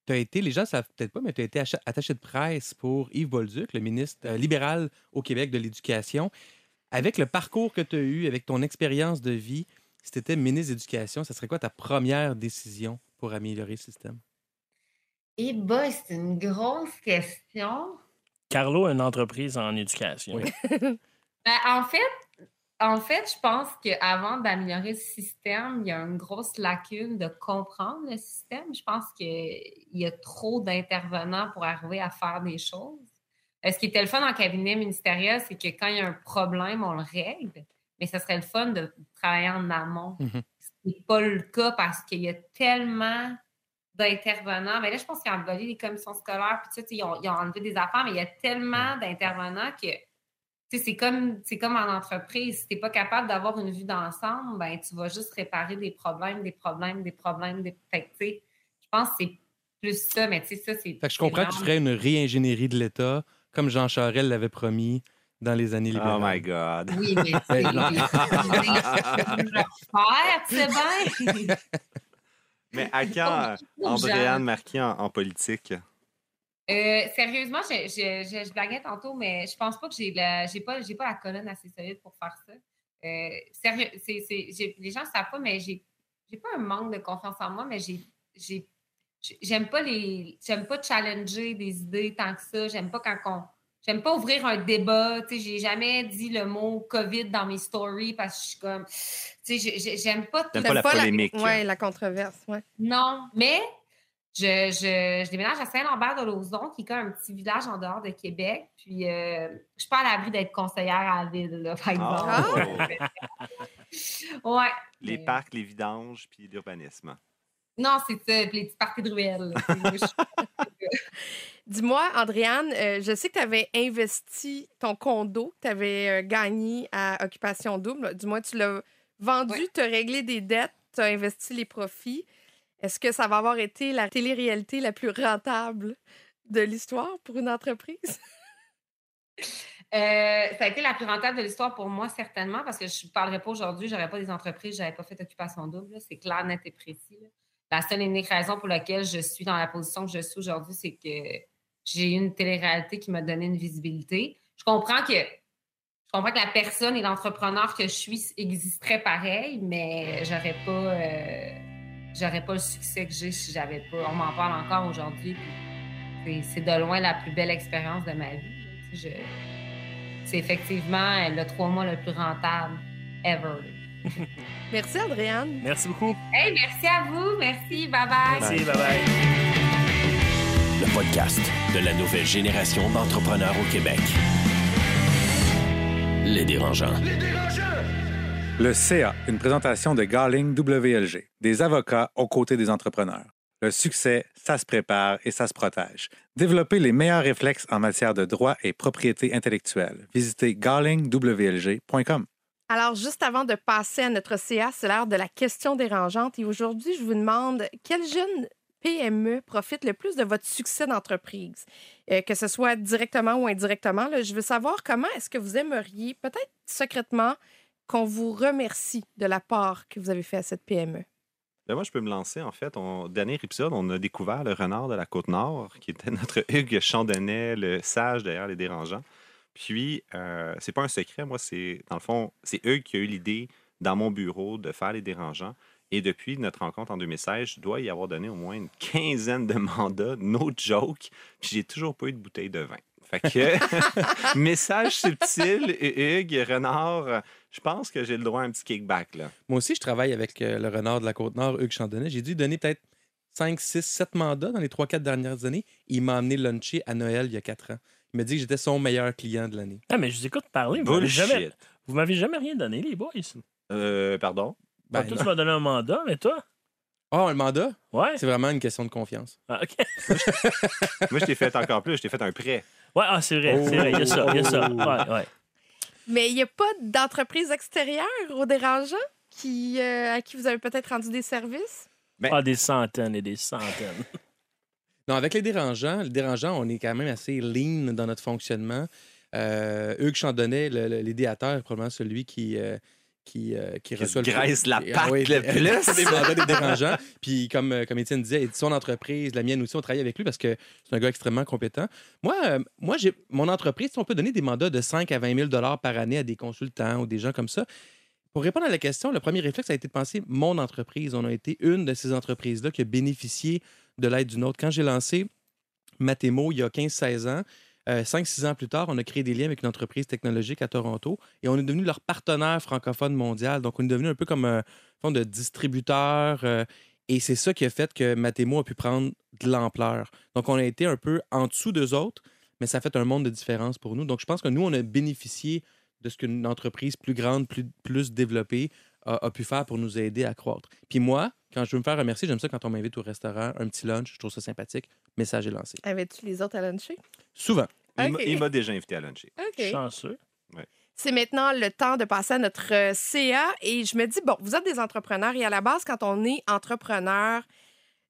Tu as été, les gens ne savent peut-être pas, mais tu as été attaché de presse pour Yves Bolduc, le ministre euh, libéral au Québec de l'Éducation. Avec le parcours que tu as eu, avec ton expérience de vie, si tu étais ministre de l'Éducation, ça serait quoi ta première décision? Pour améliorer le système?
Et bah, c'est une grosse question.
Carlo a une entreprise en éducation.
Oui.
Ben, en fait, en fait, je pense qu'avant d'améliorer le système, il y a une grosse lacune de comprendre le système. Je pense qu'il y a trop d'intervenants pour arriver à faire des choses. Euh, Ce qui était le fun en cabinet ministériel, c'est que quand il y a un problème, on le règle, mais ce serait le fun de travailler en amont.
Mhm.
N'est pas le cas parce qu'il y a tellement d'intervenants. Mais là, je pense qu'ils ont aboli les commissions scolaires, puis tu sais, ils ont, ils ont enlevé des affaires, mais il y a tellement d'intervenants que tu sais, c'est comme, comme en entreprise. Si tu n'es pas capable d'avoir une vue d'ensemble, ben, tu vas juste réparer des problèmes, des problèmes, des problèmes. Des... Fait que, je pense que c'est plus ça, mais tu sais, ça, c'est.
Je comprends que tu ferais une réingénierie de l'État, comme Jean Charest l'avait promis dans les années
Oh
libérales.
my God.
Oui, mais tu sais bien.
Mais à quand Andréane. Marquis en, en politique?
Euh, sérieusement, je, je, je, je blaguais tantôt, mais je pense pas que j'ai la, j'ai pas, j'ai pas la colonne assez solide pour faire ça. Euh, sérieux, c'est, c'est, j'ai- les gens ne savent pas, mais j'ai, j'ai pas un manque de confiance en moi, mais j'ai, j'ai, j'aime pas les, j'aime pas challenger des idées tant que ça. J'aime pas quand on, j'aime pas ouvrir un débat. Tu sais, j'ai jamais dit le mot COVID dans mes stories parce que je suis comme, tu sais, j'ai- j'ai- j'aime pas tout
pas la polémique.
Oui, la controverse, ouais.
non, mais je, je, je déménage à Saint-Lambert-de-Lauzon, qui est comme un petit village en dehors de Québec. Puis, euh, je suis pas à l'abri d'être conseillère à la ville, là, par exemple.
Oh.
Ouais.
Les
Mais-
parcs, les vidanges, puis l'urbanisme.
Non, c'est ça. Les petits parties de je-
Dis-moi, Andréane, euh, je sais que tu avais investi ton condo que tu avais gagné à Occupation Double. Du moins, tu l'as vendu, tu as réglé des dettes, tu as investi les profits. Est-ce que ça va avoir été la télé-réalité la plus rentable de l'histoire pour une entreprise?
Euh, ça a été la plus rentable de l'histoire pour moi, certainement, parce que je ne parlerai pas aujourd'hui, je n'aurais pas des entreprises, je n'avais pas fait occupation double. C'est clair, net et précis. là. La seule et unique raison pour laquelle je suis dans la position que je suis aujourd'hui, c'est que j'ai eu une télé-réalité qui m'a donné une visibilité. Je comprends que je comprends que la personne et l'entrepreneur que je suis existeraient pareil, mais j'aurais pas euh, j'aurais pas le succès que j'ai si j'avais pas. On m'en parle encore aujourd'hui. C'est de loin la plus belle expérience de ma vie. c'est effectivement le trois mois le plus rentable ever.
Merci, Andréane.
Merci beaucoup.
Hey, merci à vous. Merci. Bye bye.
Merci, bye bye.
Le podcast de la nouvelle génération d'entrepreneurs au Québec.
Les dérangeants.
Le CA, une présentation de Garling WLG, des avocats aux côtés des entrepreneurs. Le succès, ça se prépare et ça se protège. Développez les meilleurs réflexes en matière de droit et propriété intellectuelle. Visitez garlingwlg.com.
Alors, juste avant de passer à notre CA, c'est l'heure de la question dérangeante. Et aujourd'hui, je vous demande quelle jeune PME profite le plus de votre succès d'entreprise, Euh, que ce soit directement ou indirectement. je veux savoir comment est-ce que vous aimeriez, peut-être secrètement, qu'on vous remercie de la part que vous avez fait à cette? PME.
Ben, moi, je peux me lancer. En fait, au dernier épisode, on a découvert le renard de la Côte-Nord, qui était notre Hugues Chandonnet, le sage derrière les dérangeants. Puis, euh, c'est pas un secret, moi, c'est, dans le fond, c'est Hugues qui a eu l'idée dans mon bureau de faire les dérangeants. Et depuis notre rencontre en 2016, je dois y avoir donné au moins une quinzaine de mandats, no joke. Puis, j'ai toujours pas eu de bouteille de vin. Fait que, message subtil, Hugues, renard, je pense que j'ai le droit à un petit kickback, là.
Moi aussi, je travaille avec euh, le renard de la Côte-Nord, Hugues Chandonnet. J'ai dû donner peut-être 5, 6, 7 mandats dans les 3-4 dernières années. Il m'a amené luncher à Noël il y a 4 ans. Il m'a dit que j'étais son meilleur client de l'année.
Ah, mais je vous écoute parler. Vous m'avez jamais, vous m'avez jamais rien donné, les boys.
Euh, pardon?
Ah,
Ben,
toi, tu m'as donné un mandat, mais toi?
oh, un mandat,
Ouais.
c'est vraiment une question de confiance.
Ah, OK.
Moi, je t'ai fait encore plus, je t'ai fait un prêt.
Ouais, ah, c'est vrai, c'est vrai. Il y a ça, il y a ça. Ouais, ouais.
Mais il n'y a pas d'entreprise extérieure au dérangeant qui, euh, à qui vous avez peut-être rendu des services?
Ben-
Ah, des centaines et des centaines.
Non, avec les dérangeants, les dérangeants, on est quand même assez lean dans notre fonctionnement. Euh, Hugues Chandonnet, le- le- l'idéateur, est probablement celui qui, euh, qui, euh, qui
Qui
reçoit
se graisse la
Ah
patte le plus.
des mandats des dérangeants. Puis comme, euh, comme Étienne disait, son entreprise, la mienne aussi, on travaille avec lui parce que c'est un gars extrêmement compétent. Moi, euh, moi j'ai mon entreprise, on peut donner des mandats de 5 à 20 000 par année à des consultants ou des gens comme ça. Pour répondre à la question, le premier réflexe a été de penser mon entreprise. On a été une de ces entreprises-là qui a bénéficié de l'aide d'une autre. Quand j'ai lancé Matemo il y a 15-16 ans, 5-6 ans plus tard, on a créé des liens avec une entreprise technologique à Toronto et on est devenu leur partenaire francophone mondial. Donc, on est devenu un peu comme un fond de distributeur. euh, et c'est ça qui a fait que Matemo a pu prendre de l'ampleur. Donc, on a été un peu en dessous d'eux autres, mais ça a fait un monde de différence pour nous. Donc, je pense que nous, on a bénéficié de ce qu'une entreprise plus grande, plus, plus développée a, a pu faire pour nous aider à croître. Puis moi, quand je veux me faire remercier, j'aime ça quand on m'invite au restaurant, un petit lunch, je trouve ça sympathique. Message est lancé.
Avais-tu les autres à luncher?
Souvent.
Il m'a-
Ok.
Il m'a déjà invité à luncher.
OK.
Chanceux.
C'est maintenant le temps de passer à notre euh, CA et je me dis, bon, vous êtes des entrepreneurs et à la base, quand on est entrepreneur,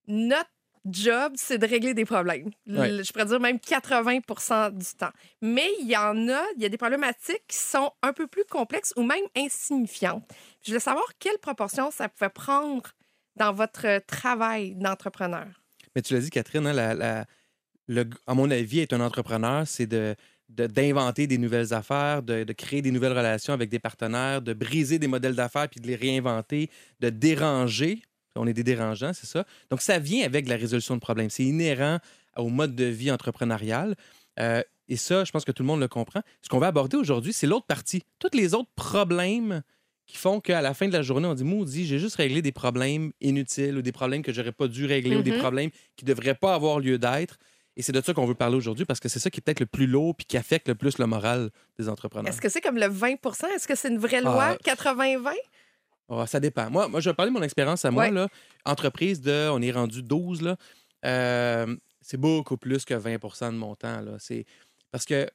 notre job, c'est de régler des problèmes.
Ouais.
Je pourrais dire même 80 du temps. Mais il y en a, il y a des problématiques qui sont un peu plus complexes ou même insignifiantes. Je voulais savoir quelle proportion ça pouvait prendre dans votre travail d'entrepreneur.
Mais tu l'as dit, Catherine, hein, la- la- le- à mon avis, être un entrepreneur, c'est de de- d'inventer des nouvelles affaires, de, de créer des nouvelles relations avec des partenaires, de briser des modèles d'affaires puis de les réinventer, de déranger. On est des dérangeants, c'est ça. Donc, ça vient avec la résolution de problèmes. C'est inhérent au mode de vie entrepreneurial. Euh, et ça, je pense que tout le monde le comprend. Ce qu'on va aborder aujourd'hui, c'est l'autre partie. Tous les autres problèmes qui font qu'à la fin de la journée, on dit Maudit, j'ai juste réglé des problèmes inutiles ou des problèmes que j'aurais pas dû régler ou des
Mhm.
problèmes qui devraient pas avoir lieu d'être. Et c'est de ça qu'on veut parler aujourd'hui parce que c'est ça qui est peut-être le plus lourd puis qui affecte le plus le moral des entrepreneurs.
Est-ce que c'est comme le 20% Est-ce que c'est une vraie loi,
Ah.
80-20?
Ah, ça dépend. Moi, moi, je vais parler de mon expérience à moi.
Ouais.
Là. Entreprise de, on est rendu 12, là. Euh, c'est beaucoup plus que 20% de mon temps. Là. C'est parce que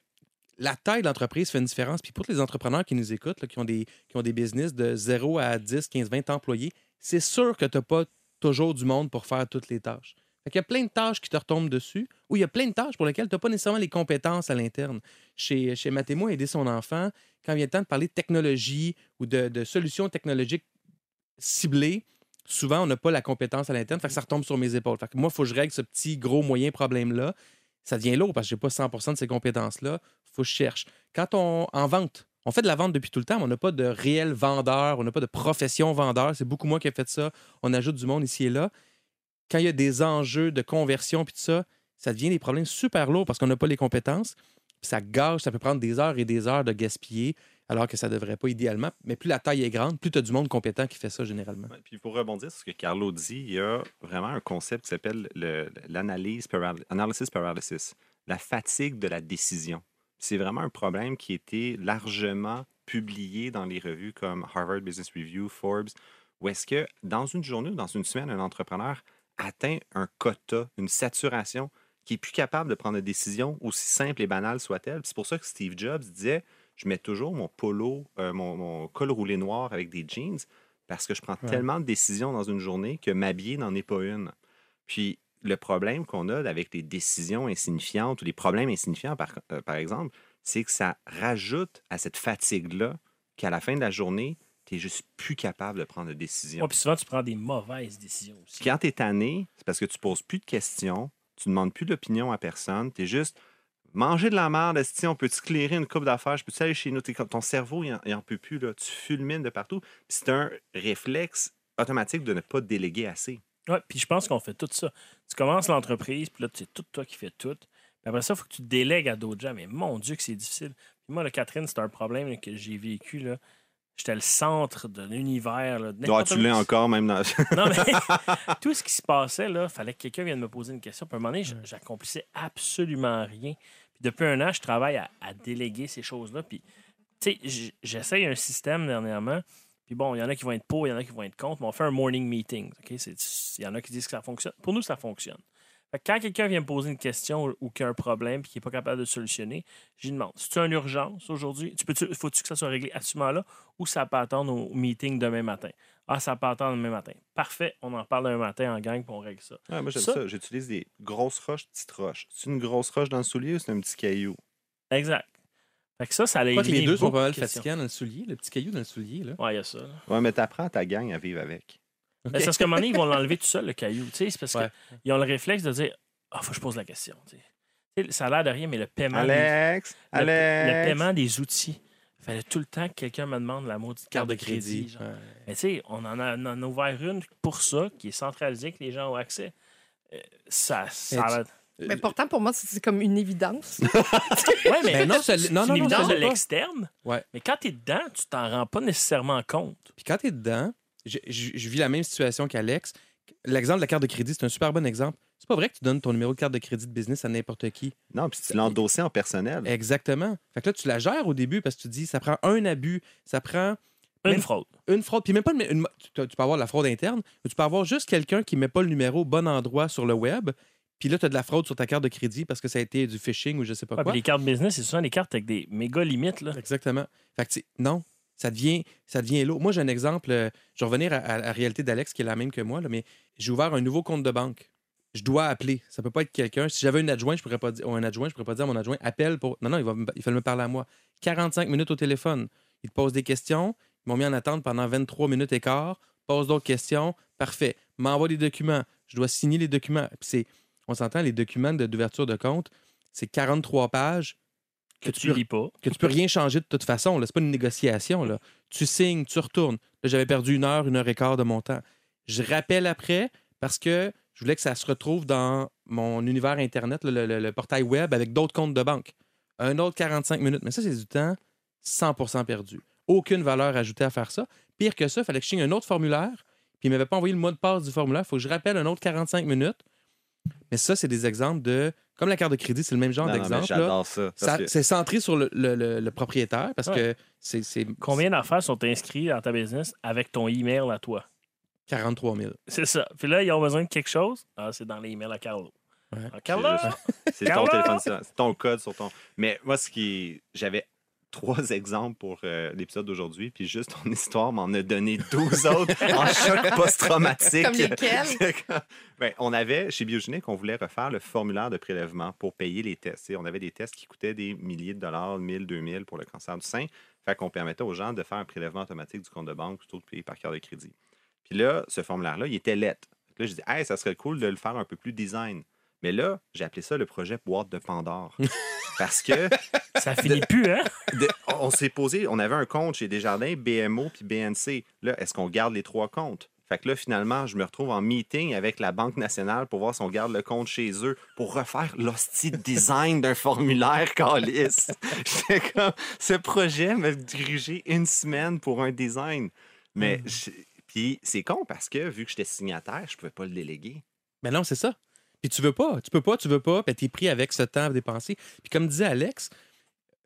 la taille de l'entreprise fait une différence. Puis pour tous les entrepreneurs qui nous écoutent, là, qui, ont des, qui ont des business de 0 à 10, 15, 20 employés, c'est sûr que tu n'as pas toujours du monde pour faire toutes les tâches. Qu'il y a plein de tâches qui te retombent dessus, ou il y a plein de tâches pour lesquelles tu n'as pas nécessairement les compétences à l'interne. Chez, chez Mathémo, aider son enfant, quand vient le temps de parler de technologie ou de, solutions technologiques ciblées, souvent, on n'a pas la compétence à l'interne, ça retombe sur mes épaules. Fait que moi, il faut que je règle ce petit, gros, moyen problème-là. Ça devient lourd parce que je n'ai pas 100% de ces compétences-là. Il faut que je cherche. Quand on en vente, on fait de la vente depuis tout le temps, mais on n'a pas de réel vendeur, on n'a pas de profession vendeur. C'est beaucoup moi qui ai fait ça. On ajoute du monde ici et là. Quand il y a des enjeux de conversion puis tout ça, ça devient des problèmes super lourds parce qu'on n'a pas les compétences. Ça gâche, ça peut prendre des heures et des heures de gaspiller, alors que ça ne devrait pas idéalement. Mais plus la taille est grande, plus tu as du monde compétent qui fait ça généralement.
Puis pour rebondir sur ce que Carlo dit, il y a vraiment un concept qui s'appelle le- l'analyse paral- paralysis, la fatigue de la décision. C'est vraiment un problème qui a été largement publié dans les revues comme Harvard Business Review, Forbes, où est-ce que dans une journée ou dans une semaine, un entrepreneur atteint un quota, une saturation, qui est plus capable de prendre des décisions aussi simples et banales soient-elles. C'est pour ça que Steve Jobs disait, je mets toujours mon polo, euh, mon, mon col roulé noir avec des jeans parce que je prends
Ouais.
tellement de décisions dans une journée que m'habiller n'en est pas une. Puis, le problème qu'on a avec les décisions insignifiantes ou les problèmes insignifiants, par, euh, par exemple, c'est que ça rajoute à cette fatigue-là qu'à la fin de la journée, tu n'es juste plus capable de prendre de décision.
Ouais, puis souvent, tu prends des mauvaises décisions aussi.
Quand tu es tanné, c'est parce que tu poses plus de questions, tu ne demandes plus d'opinion à personne, tu es juste manger de la merde, si on peut-tu clairer une coupe d'affaires, je peux-tu aller chez nous? Comme- Ton cerveau, il en, il en peut plus, là. tu fulmines de partout. C'est un réflexe automatique de ne pas déléguer assez.
Ouais, puis je pense qu'on fait tout ça. Tu commences l'entreprise, puis là, c'est tout toi qui fais tout. Puis après ça, il faut que tu délègues à d'autres gens. Mais mon Dieu, que c'est difficile. Puis moi, là, Catherine, c'est un problème là, que j'ai vécu. là. J'étais le centre de l'univers. là, de
Ah,
n'importe
tu
où.
l'es encore, même dans.
Non, mais tout ce qui se passait, là, fallait que quelqu'un vienne me poser une question. Puis à un moment donné, j'accomplissais absolument rien. Puis depuis un an, je travaille à, à déléguer ces choses-là. Puis, tu sais, j'essaye un système dernièrement. Puis bon, il y en a qui vont être pour, il y en a qui vont être contre, mais on fait un morning meeting. OK? C'est- Il y en a qui disent que ça fonctionne. Pour nous, ça fonctionne. Quand quelqu'un vient me poser une question ou, qu'il y a un problème puis qu'il n'est pas capable de solutionner, je lui demande si tu as une urgence aujourd'hui, tu peux faut-tu que ça soit réglé à ce moment-là ou ça peut attendre au meeting demain matin? Ah, ça peut attendre demain matin. Parfait, on en parle un matin en gang puis on règle ça.
Moi, j'aime
Ça-
ça. J'utilise des grosses roches, petites roches. C'est une grosse roche dans le soulier ou c'est un petit caillou?
Exact. Fait que ça, ça allait
les deux sont pas mal fatigants dans le soulier, le petit caillou dans le soulier. Là.
Ouais, il y a ça. là.
Ouais, mais t'apprends ta gang à vivre avec.
C'est parce qu'à un moment donné, ils vont l'enlever tout seul, le caillou. Tu sais, c'est parce
Ouais.
qu'ils ont le réflexe de dire Ah, faut que je pose la question. tu sais. Tu sais, ça a l'air de rien, mais le paiement, des,
Alex!
le,
Alex!
le paiement des outils. Il fallait tout le temps que quelqu'un me demande la maudite carte de crédit.
Ouais.
Mais tu sais, on en a, on en a ouvert une pour ça, qui est centralisée, que les gens ont accès. Euh, ça, ça a l'air-
Mais pourtant, pour moi, c'est comme une évidence.
Ouais, mais
Mais non,
c'est
non,
une
non,
évidence de l'externe.
Ouais.
Mais quand tu es dedans, tu t'en rends pas nécessairement compte.
Puis quand tu es dedans, je, je- je vis la même situation qu'Alex. L'exemple de la carte de crédit, c'est un super bon exemple. C'est pas vrai que tu donnes ton numéro de carte de crédit de business à n'importe qui.
Non, puis tu l'as endossé en personnel.
Exactement. Fait que là, tu la gères au début parce que tu dis, ça prend un abus, ça prend
Une
Même-
fraude.
une fraude. Puis même pas une, une- tu, tu peux avoir de la fraude interne, mais tu peux avoir juste quelqu'un qui met pas le numéro au bon endroit sur le web. Puis là, tu as de la fraude sur ta carte de crédit parce que ça a été du phishing ou je sais pas
Ouais,
quoi.
puis les cartes business, c'est souvent des cartes avec des méga limites. Là.
Exactement. Fait que, non, ça devient, ça devient lourd. Moi, j'ai un exemple. euh, je vais revenir à, la réalité d'Alex, qui est la même que moi, là, mais j'ai ouvert un nouveau compte de banque. Je dois appeler. Ça peut pas être quelqu'un. Si j'avais une adjoint, je pourrais pas dire, ou un adjoint, je pourrais pas dire à mon adjoint, appelle pour. Non, non, il, fallait me parler à moi. 45 minutes au téléphone. Il te pose des questions. Ils m'ont mis en attente pendant 23 minutes et quart. Pose d'autres questions. Parfait. M'envoie des documents. Je dois signer les documents. On s'entend, les documents d'ouverture de compte, c'est 43 pages
Que
tu
lis pas.
que tu peux rien changer de toute façon. Ce n'est pas une négociation. Là. Tu signes, tu retournes. Là, j'avais perdu une heure, une heure et quart de mon temps. Je rappelle après parce que je voulais que ça se retrouve dans mon univers Internet, le, le- le portail web, avec d'autres comptes de banque. Un autre 45 minutes. Mais ça, c'est du temps 100% perdu. Aucune valeur ajoutée à faire ça. Pire que ça, il fallait que je signe un autre formulaire. Puis il ne m'avait pas envoyé le mot de passe du formulaire. Il faut que je rappelle un autre 45 minutes. Mais ça, c'est des exemples de. Comme la carte de crédit, c'est le même genre d'exemple. là.
J'adore ça. parce
Ça-
que-
C'est centré sur le, le- le- le propriétaire parce
Ouais.
que c'est c'est
Combien d'affaires sont inscrits dans ta business avec ton email à toi?
43 000.
C'est ça. Puis là, ils ont besoin de quelque chose? Ah, c'est dans les emails à Carlo.
Ouais.
Ah,
C'est
Carlo!
juste- C'est ton téléphone, c'est c'est ton code sur ton. Mais moi, ce qui J'avais trois exemples pour euh, l'épisode d'aujourd'hui, puis juste ton histoire m'en a donné 12 autres en choc post-traumatique.
Comme lesquels?
Ben, on avait, chez Biogénique, on voulait refaire le formulaire de prélèvement pour payer les tests. On avait des tests qui coûtaient des milliers de dollars, 1000, 2000 pour le cancer du sein. Fait qu'on permettait aux gens de faire un prélèvement automatique du compte de banque plutôt que de payer par carte de crédit. Puis là, ce formulaire-là, il était lettre. Là, je dis, hey, ça serait cool de le faire un peu plus design. Mais là, j'ai appelé ça le projet boîte de Pandore. Parce que
Ça finit plus, hein?
de- on s'est posé, on avait un compte chez Desjardins, BMO puis BNC. Là, est-ce qu'on garde les trois comptes? Fait que là, finalement, je me retrouve en meeting avec la Banque nationale pour voir si on garde le compte chez eux pour refaire l'hostie de design d'un formulaire calice. J'étais comme, ce projet m'a dirigé une semaine pour un design. Mais, je- puis c'est con parce que vu que j'étais signataire, je pouvais pas le déléguer.
Mais non, c'est ça. Puis tu veux pas, tu peux pas, tu veux pas, puis t'es pris avec ce temps à dépenser. Puis comme disait Alex,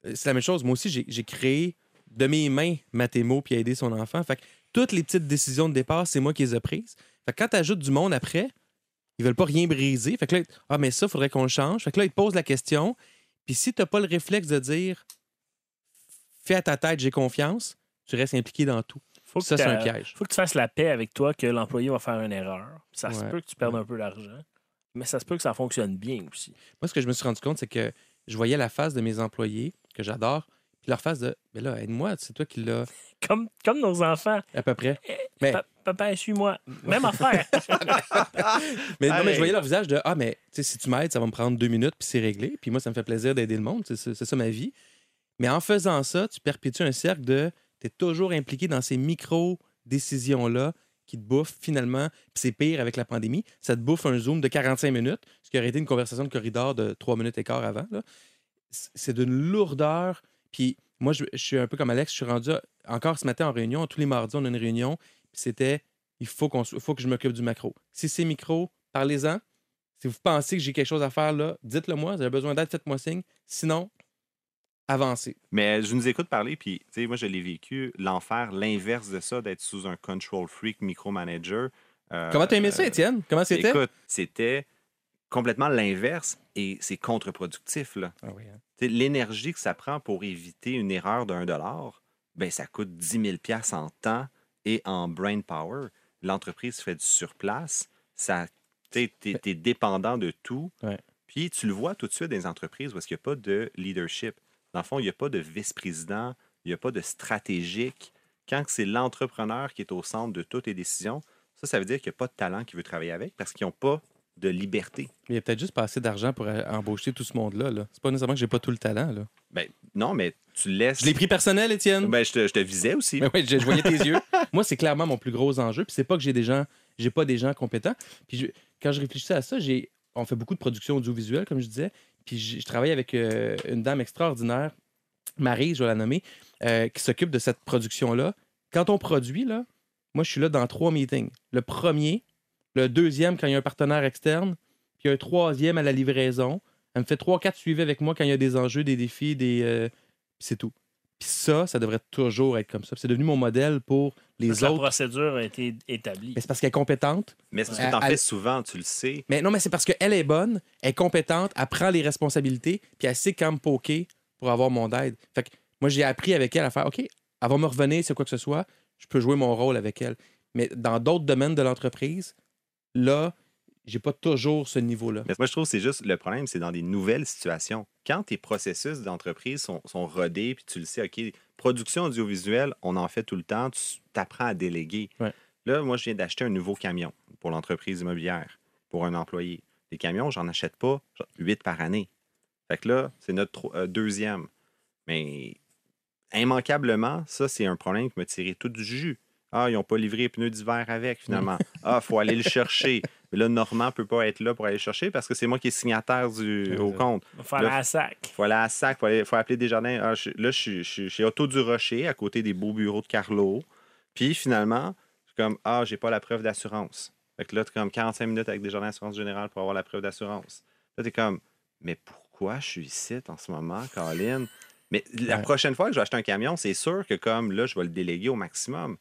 euh, c'est la même chose. Moi aussi, j'ai créé de mes mains Mathémo puis aider son enfant. Fait que toutes les petites décisions de départ, c'est moi qui les ai prises. Fait que quand tu ajoutes du monde après, ils veulent pas rien briser. Fait que là, ah, mais ça, faudrait qu'on le change. Fait que là, ils te posent la question. Puis si t'as pas le réflexe de dire, fais à ta tête, j'ai confiance, tu restes impliqué dans tout.
Faut
Ça, c'est un piège.
faut que tu fasses la paix avec toi que l'employé va faire une erreur. Ça se peut que tu perdes un peu d'argent. Mais ça se peut que ça fonctionne bien aussi.
Moi, ce que je me suis rendu compte, c'est que je voyais la face de mes employés, que j'adore, puis leur face de Mais là, aide-moi, c'est toi qui l'as.
Comme, comme nos enfants.
À peu près. Mais-
Pa- papa, suis-moi. Même affaire.
Mais, non, mais je voyais leur visage de Ah, mais tu sais, si tu m'aides, ça va me prendre deux minutes, puis c'est réglé. Puis moi, ça me fait plaisir d'aider le monde. C'est ça ma vie. Mais en faisant ça, tu perpétues un cercle de Tu es toujours impliqué dans ces micro-décisions-là qui te bouffent finalement. Puis c'est pire avec la pandémie. Ça te bouffe un Zoom de 45 minutes, ce qui aurait été une conversation de corridor de 3 minutes et quart avant. C'est d'une lourdeur. Puis moi, je, suis un peu comme Alex. Je suis rendu encore ce matin en réunion. Tous les mardis, on a une réunion. Puis c'était il faut, faut que je m'occupe du macro. Si c'est micro, parlez-en. Si vous pensez que j'ai quelque chose à faire dites-le moi. Vous avez besoin d'aide, faites-moi signe. Sinon, avancez.
Mais je nous écoute parler, puis tu sais, moi, je l'ai vécu, l'enfer, l'inverse de ça, d'être sous un control freak micromanager. Euh,
Comment t'as aimé ça,
euh,
Étienne? Comment c'était?
Écoute, c'était complètement l'inverse et c'est contre-productif. là.
Ah oui, hein.
L'énergie que ça prend pour éviter une erreur d'un dollar, ben, ça coûte 10 000 piastres en temps et en brain power. L'entreprise fait du surplace. Ça, tu es, dépendant de tout.
Ouais.
Puis tu le vois tout de suite dans les entreprises où il n'y a pas de leadership. Dans le fond, il n'y a pas de vice-président, il n'y a pas de stratégique. Quand c'est l'entrepreneur qui est au centre de toutes les décisions, ça, ça veut dire qu'il n'y a pas de talent qui veut travailler avec parce qu'ils n'ont pas de liberté.
Mais il y a peut-être juste pas assez d'argent pour euh, embaucher tout ce monde-là. Là. C'est pas nécessairement que j'ai pas tout le talent. Là.
Ben, non, mais tu laisses.
Je l'ai pris personnel, Étienne.
Ben, je, te, je te visais aussi.
Je, je voyais tes yeux. Moi, c'est clairement mon plus gros enjeu. Puis c'est pas que j'ai des gens, j'ai pas des gens compétents. Puis je- quand je réfléchissais à ça, j'ai, on fait beaucoup de production audiovisuelle, comme je disais. Puis je, travaille avec euh, une dame extraordinaire, Marie, je vais la nommer, euh, qui s'occupe de cette production-là. Quand on produit, là, moi, je suis là dans trois meetings. Le premier, le deuxième quand il y a un partenaire externe, puis un troisième à la livraison. Elle me fait trois, quatre suivis avec moi quand il y a des enjeux, des défis, des. euh, c'est tout. Puis ça, ça devrait toujours être comme ça. Puis C'est devenu mon modèle pour les
Parce que La
autres.
procédure a été établie.
Mais c'est parce qu'elle est compétente.
Mais c'est parce que
Elle-
tu en
elle-
fais souvent, tu le sais.
Mais non, mais c'est parce qu'elle est bonne, elle est compétente, elle prend les responsabilités, puis elle sait quand me poker pour avoir mon aide. Fait que moi, j'ai appris avec elle à faire OK, elle va me revenir, c'est quoi que ce soit, je peux jouer mon rôle avec elle. Mais dans d'autres domaines de l'entreprise, là, j'ai pas toujours ce niveau-là.
Mais moi, je trouve que c'est juste le problème, c'est dans des nouvelles situations. Quand tes processus d'entreprise sont, sont rodés, puis tu le sais, OK, production audiovisuelle, on en fait tout le temps, tu apprends à déléguer.
Ouais.
Là, moi, je viens d'acheter un nouveau camion pour l'entreprise immobilière, pour un employé. Des camions, j'en achète pas huit par année. Fait que là, c'est notre euh, deuxième. Mais immanquablement, ça, c'est un problème qui m'a tiré tout du jus. Ah, ils n'ont pas livré les pneus d'hiver avec, finalement. Ah, il faut aller le chercher. Mais là, Normand ne peut pas être là pour aller le chercher parce que c'est moi qui est signataire du, au compte.
Va faire
Là,
la sac.
Il faut aller à SAC, il faut, aller- faut appeler Desjardins. Ah, je- là, je suis- je suis chez Auto du Rocher, à côté des beaux bureaux de Carlo. Puis finalement, je suis comme Ah, j'ai pas la preuve d'assurance. Fait que là, tu comme 45 minutes avec Desjardins Assurance Générale pour avoir la preuve d'assurance. Là, tu es comme Mais pourquoi je suis ici en ce moment, Colin? Mais la
Ouais.
prochaine fois que je vais acheter un camion, c'est sûr que comme là, je vais le déléguer au maximum.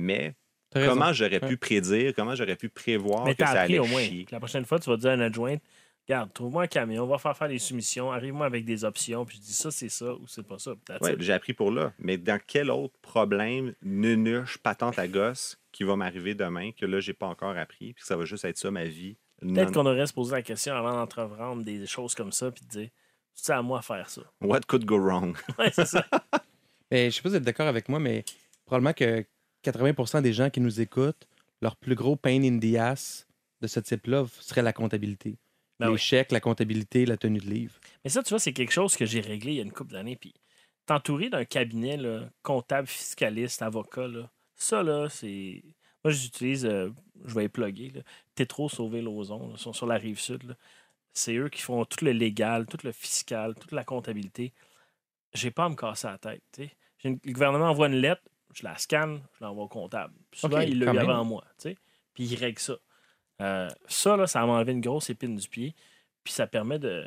Mais comment j'aurais
Ouais.
pu prédire, comment j'aurais pu prévoir
Mais
que ça
appris
allait
au moins.
chier?
La prochaine fois, tu vas dire à une adjointe Regarde, trouve-moi un camion, on va faire faire des soumissions, arrive-moi avec des options, puis je dis ça, c'est ça ou c'est pas ça.
Ouais, j'ai appris pour là. Mais dans quel autre problème, nunuche, patente à gosse, qui va m'arriver demain, que là, j'ai pas encore appris, puis que ça va juste être ça ma vie?
Peut-être qu'on aurait se poser la question avant d'entreprendre des choses comme ça, puis de dire c'est à moi de faire ça.
What could go wrong?
Ouais, c'est ça.
Mais je sais pas si vous êtes d'accord avec moi, mais probablement que 80% des gens qui nous écoutent, leur plus gros pain in the ass de ce type-là serait la comptabilité.
Ben
les chèques, la comptabilité, la tenue de livre.
Mais ça, tu vois, c'est quelque chose que j'ai réglé il y a une couple d'années. Puis t'entourer d'un cabinet là, comptable, fiscaliste, avocat, là, ça, là, c'est. Moi, j'utilise, euh, je vais les plugger, là, Tétro Sauver Lauson, là, ils sont sur la rive sud. C'est eux qui font tout le légal, tout le fiscal, toute la comptabilité. J'ai pas à me casser la tête. une- Le gouvernement envoie une lettre, je la scanne, je l'envoie au comptable. Puis souvent,
Ok,
il l'a eu avant moi. tu sais. Puis il règle ça. Euh, ça, là, ça m'a enlevé une grosse épine du pied. Puis ça permet de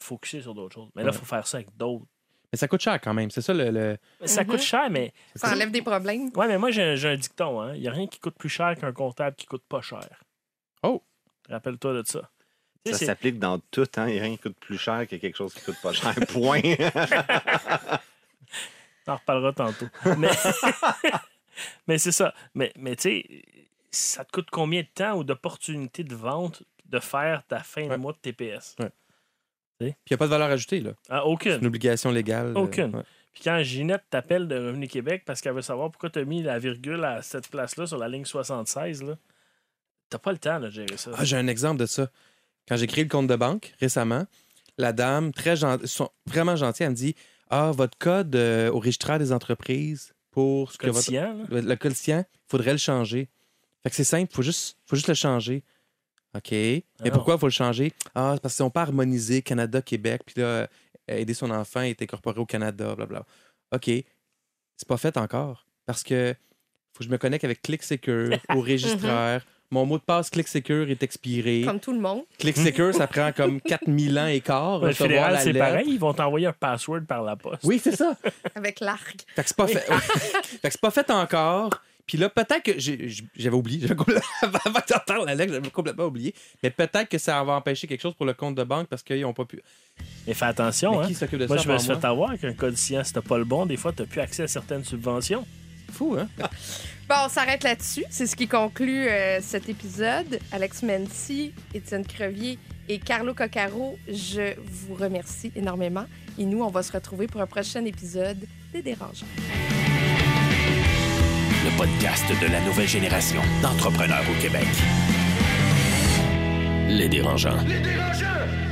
focuser sur d'autres choses. Mais là, il
Ouais.
faut faire ça avec d'autres.
Mais ça coûte cher quand même. C'est ça le. le-
Mais Ça
Mhm.
coûte cher, mais.
Ça enlève des problèmes.
Ouais, mais moi, j'ai un, dicton. hein. Il n'y a rien qui coûte plus cher qu'un comptable qui coûte pas cher.
Oh!
Rappelle-toi de ça.
Ça s'applique dans tout, hein? Il n'y a rien qui coûte plus cher que quelque chose qui coûte pas cher. Point.
On en reparlera tantôt. Mais, mais c'est ça. Mais, mais tu sais, ça te coûte combien de temps ou d'opportunités de vente de faire ta fin de
Ouais.
mois de TPS.
Ouais. Puis il n'y a pas de valeur ajoutée, là.
Ah,
C'est
aucune.
une obligation légale. euh,
Aucune.
ouais.
Puis quand Ginette t'appelle de Revenu Québec parce qu'elle veut savoir pourquoi tu as mis la virgule à cette place-là sur la ligne 76, là, t'as pas le temps de gérer ça.
Ah, j'ai un exemple de ça. Quand j'ai créé le compte de banque récemment, la dame, très gentille, vraiment gentille, elle me dit Ah, votre code euh, au registraire des entreprises pour ce que votre, le, le quotient, il faudrait le changer. Fait que c'est simple, il faut juste, faut juste le changer. OK? Mais
non.
pourquoi il faut le changer? Ah, c'est parce qu'ils n'ont pas harmonisé Canada-Québec, puis là, euh, aider son enfant est incorporé au Canada, blablabla. OK. C'est pas fait encore. Parce que faut que je me connecte avec ClickSecure au registraire. Mon mot de passe ClickSecure est expiré.
Comme tout le monde.
ClickSecure, ça prend comme 4000 ans et quart.
Le
recevoir
fédéral,
la
c'est
lettre.
pareil, ils vont t'envoyer un password par la poste.
Oui, c'est ça.
Avec l'arc.
Fait que c'est pas fait. fait que c'est pas fait encore. Puis là, peut-être que j'avais oublié. Avant que tu parles, Alex, j'avais complètement oublié. Mais peut-être que ça va empêcher quelque chose pour le compte de banque parce qu'ils n'ont pas pu.
Mais fais attention,
Mais
hein.
qui s'occupe de
Moi,
ça
je me suis fait avoir qu'un codicien, si t'as pas le bon, des fois, t'as plus accès à certaines subventions.
Fou, hein?
Bon, on s'arrête là-dessus. C'est ce qui conclut euh, cet épisode. Alex Menti, Étienne Crevier et Carlo Coccaro, je vous remercie énormément. Et nous, on va se retrouver pour un prochain épisode des Dérangeants.
Le podcast de la nouvelle génération d'entrepreneurs au Québec.
Les dérangeants.
Les dérangeants!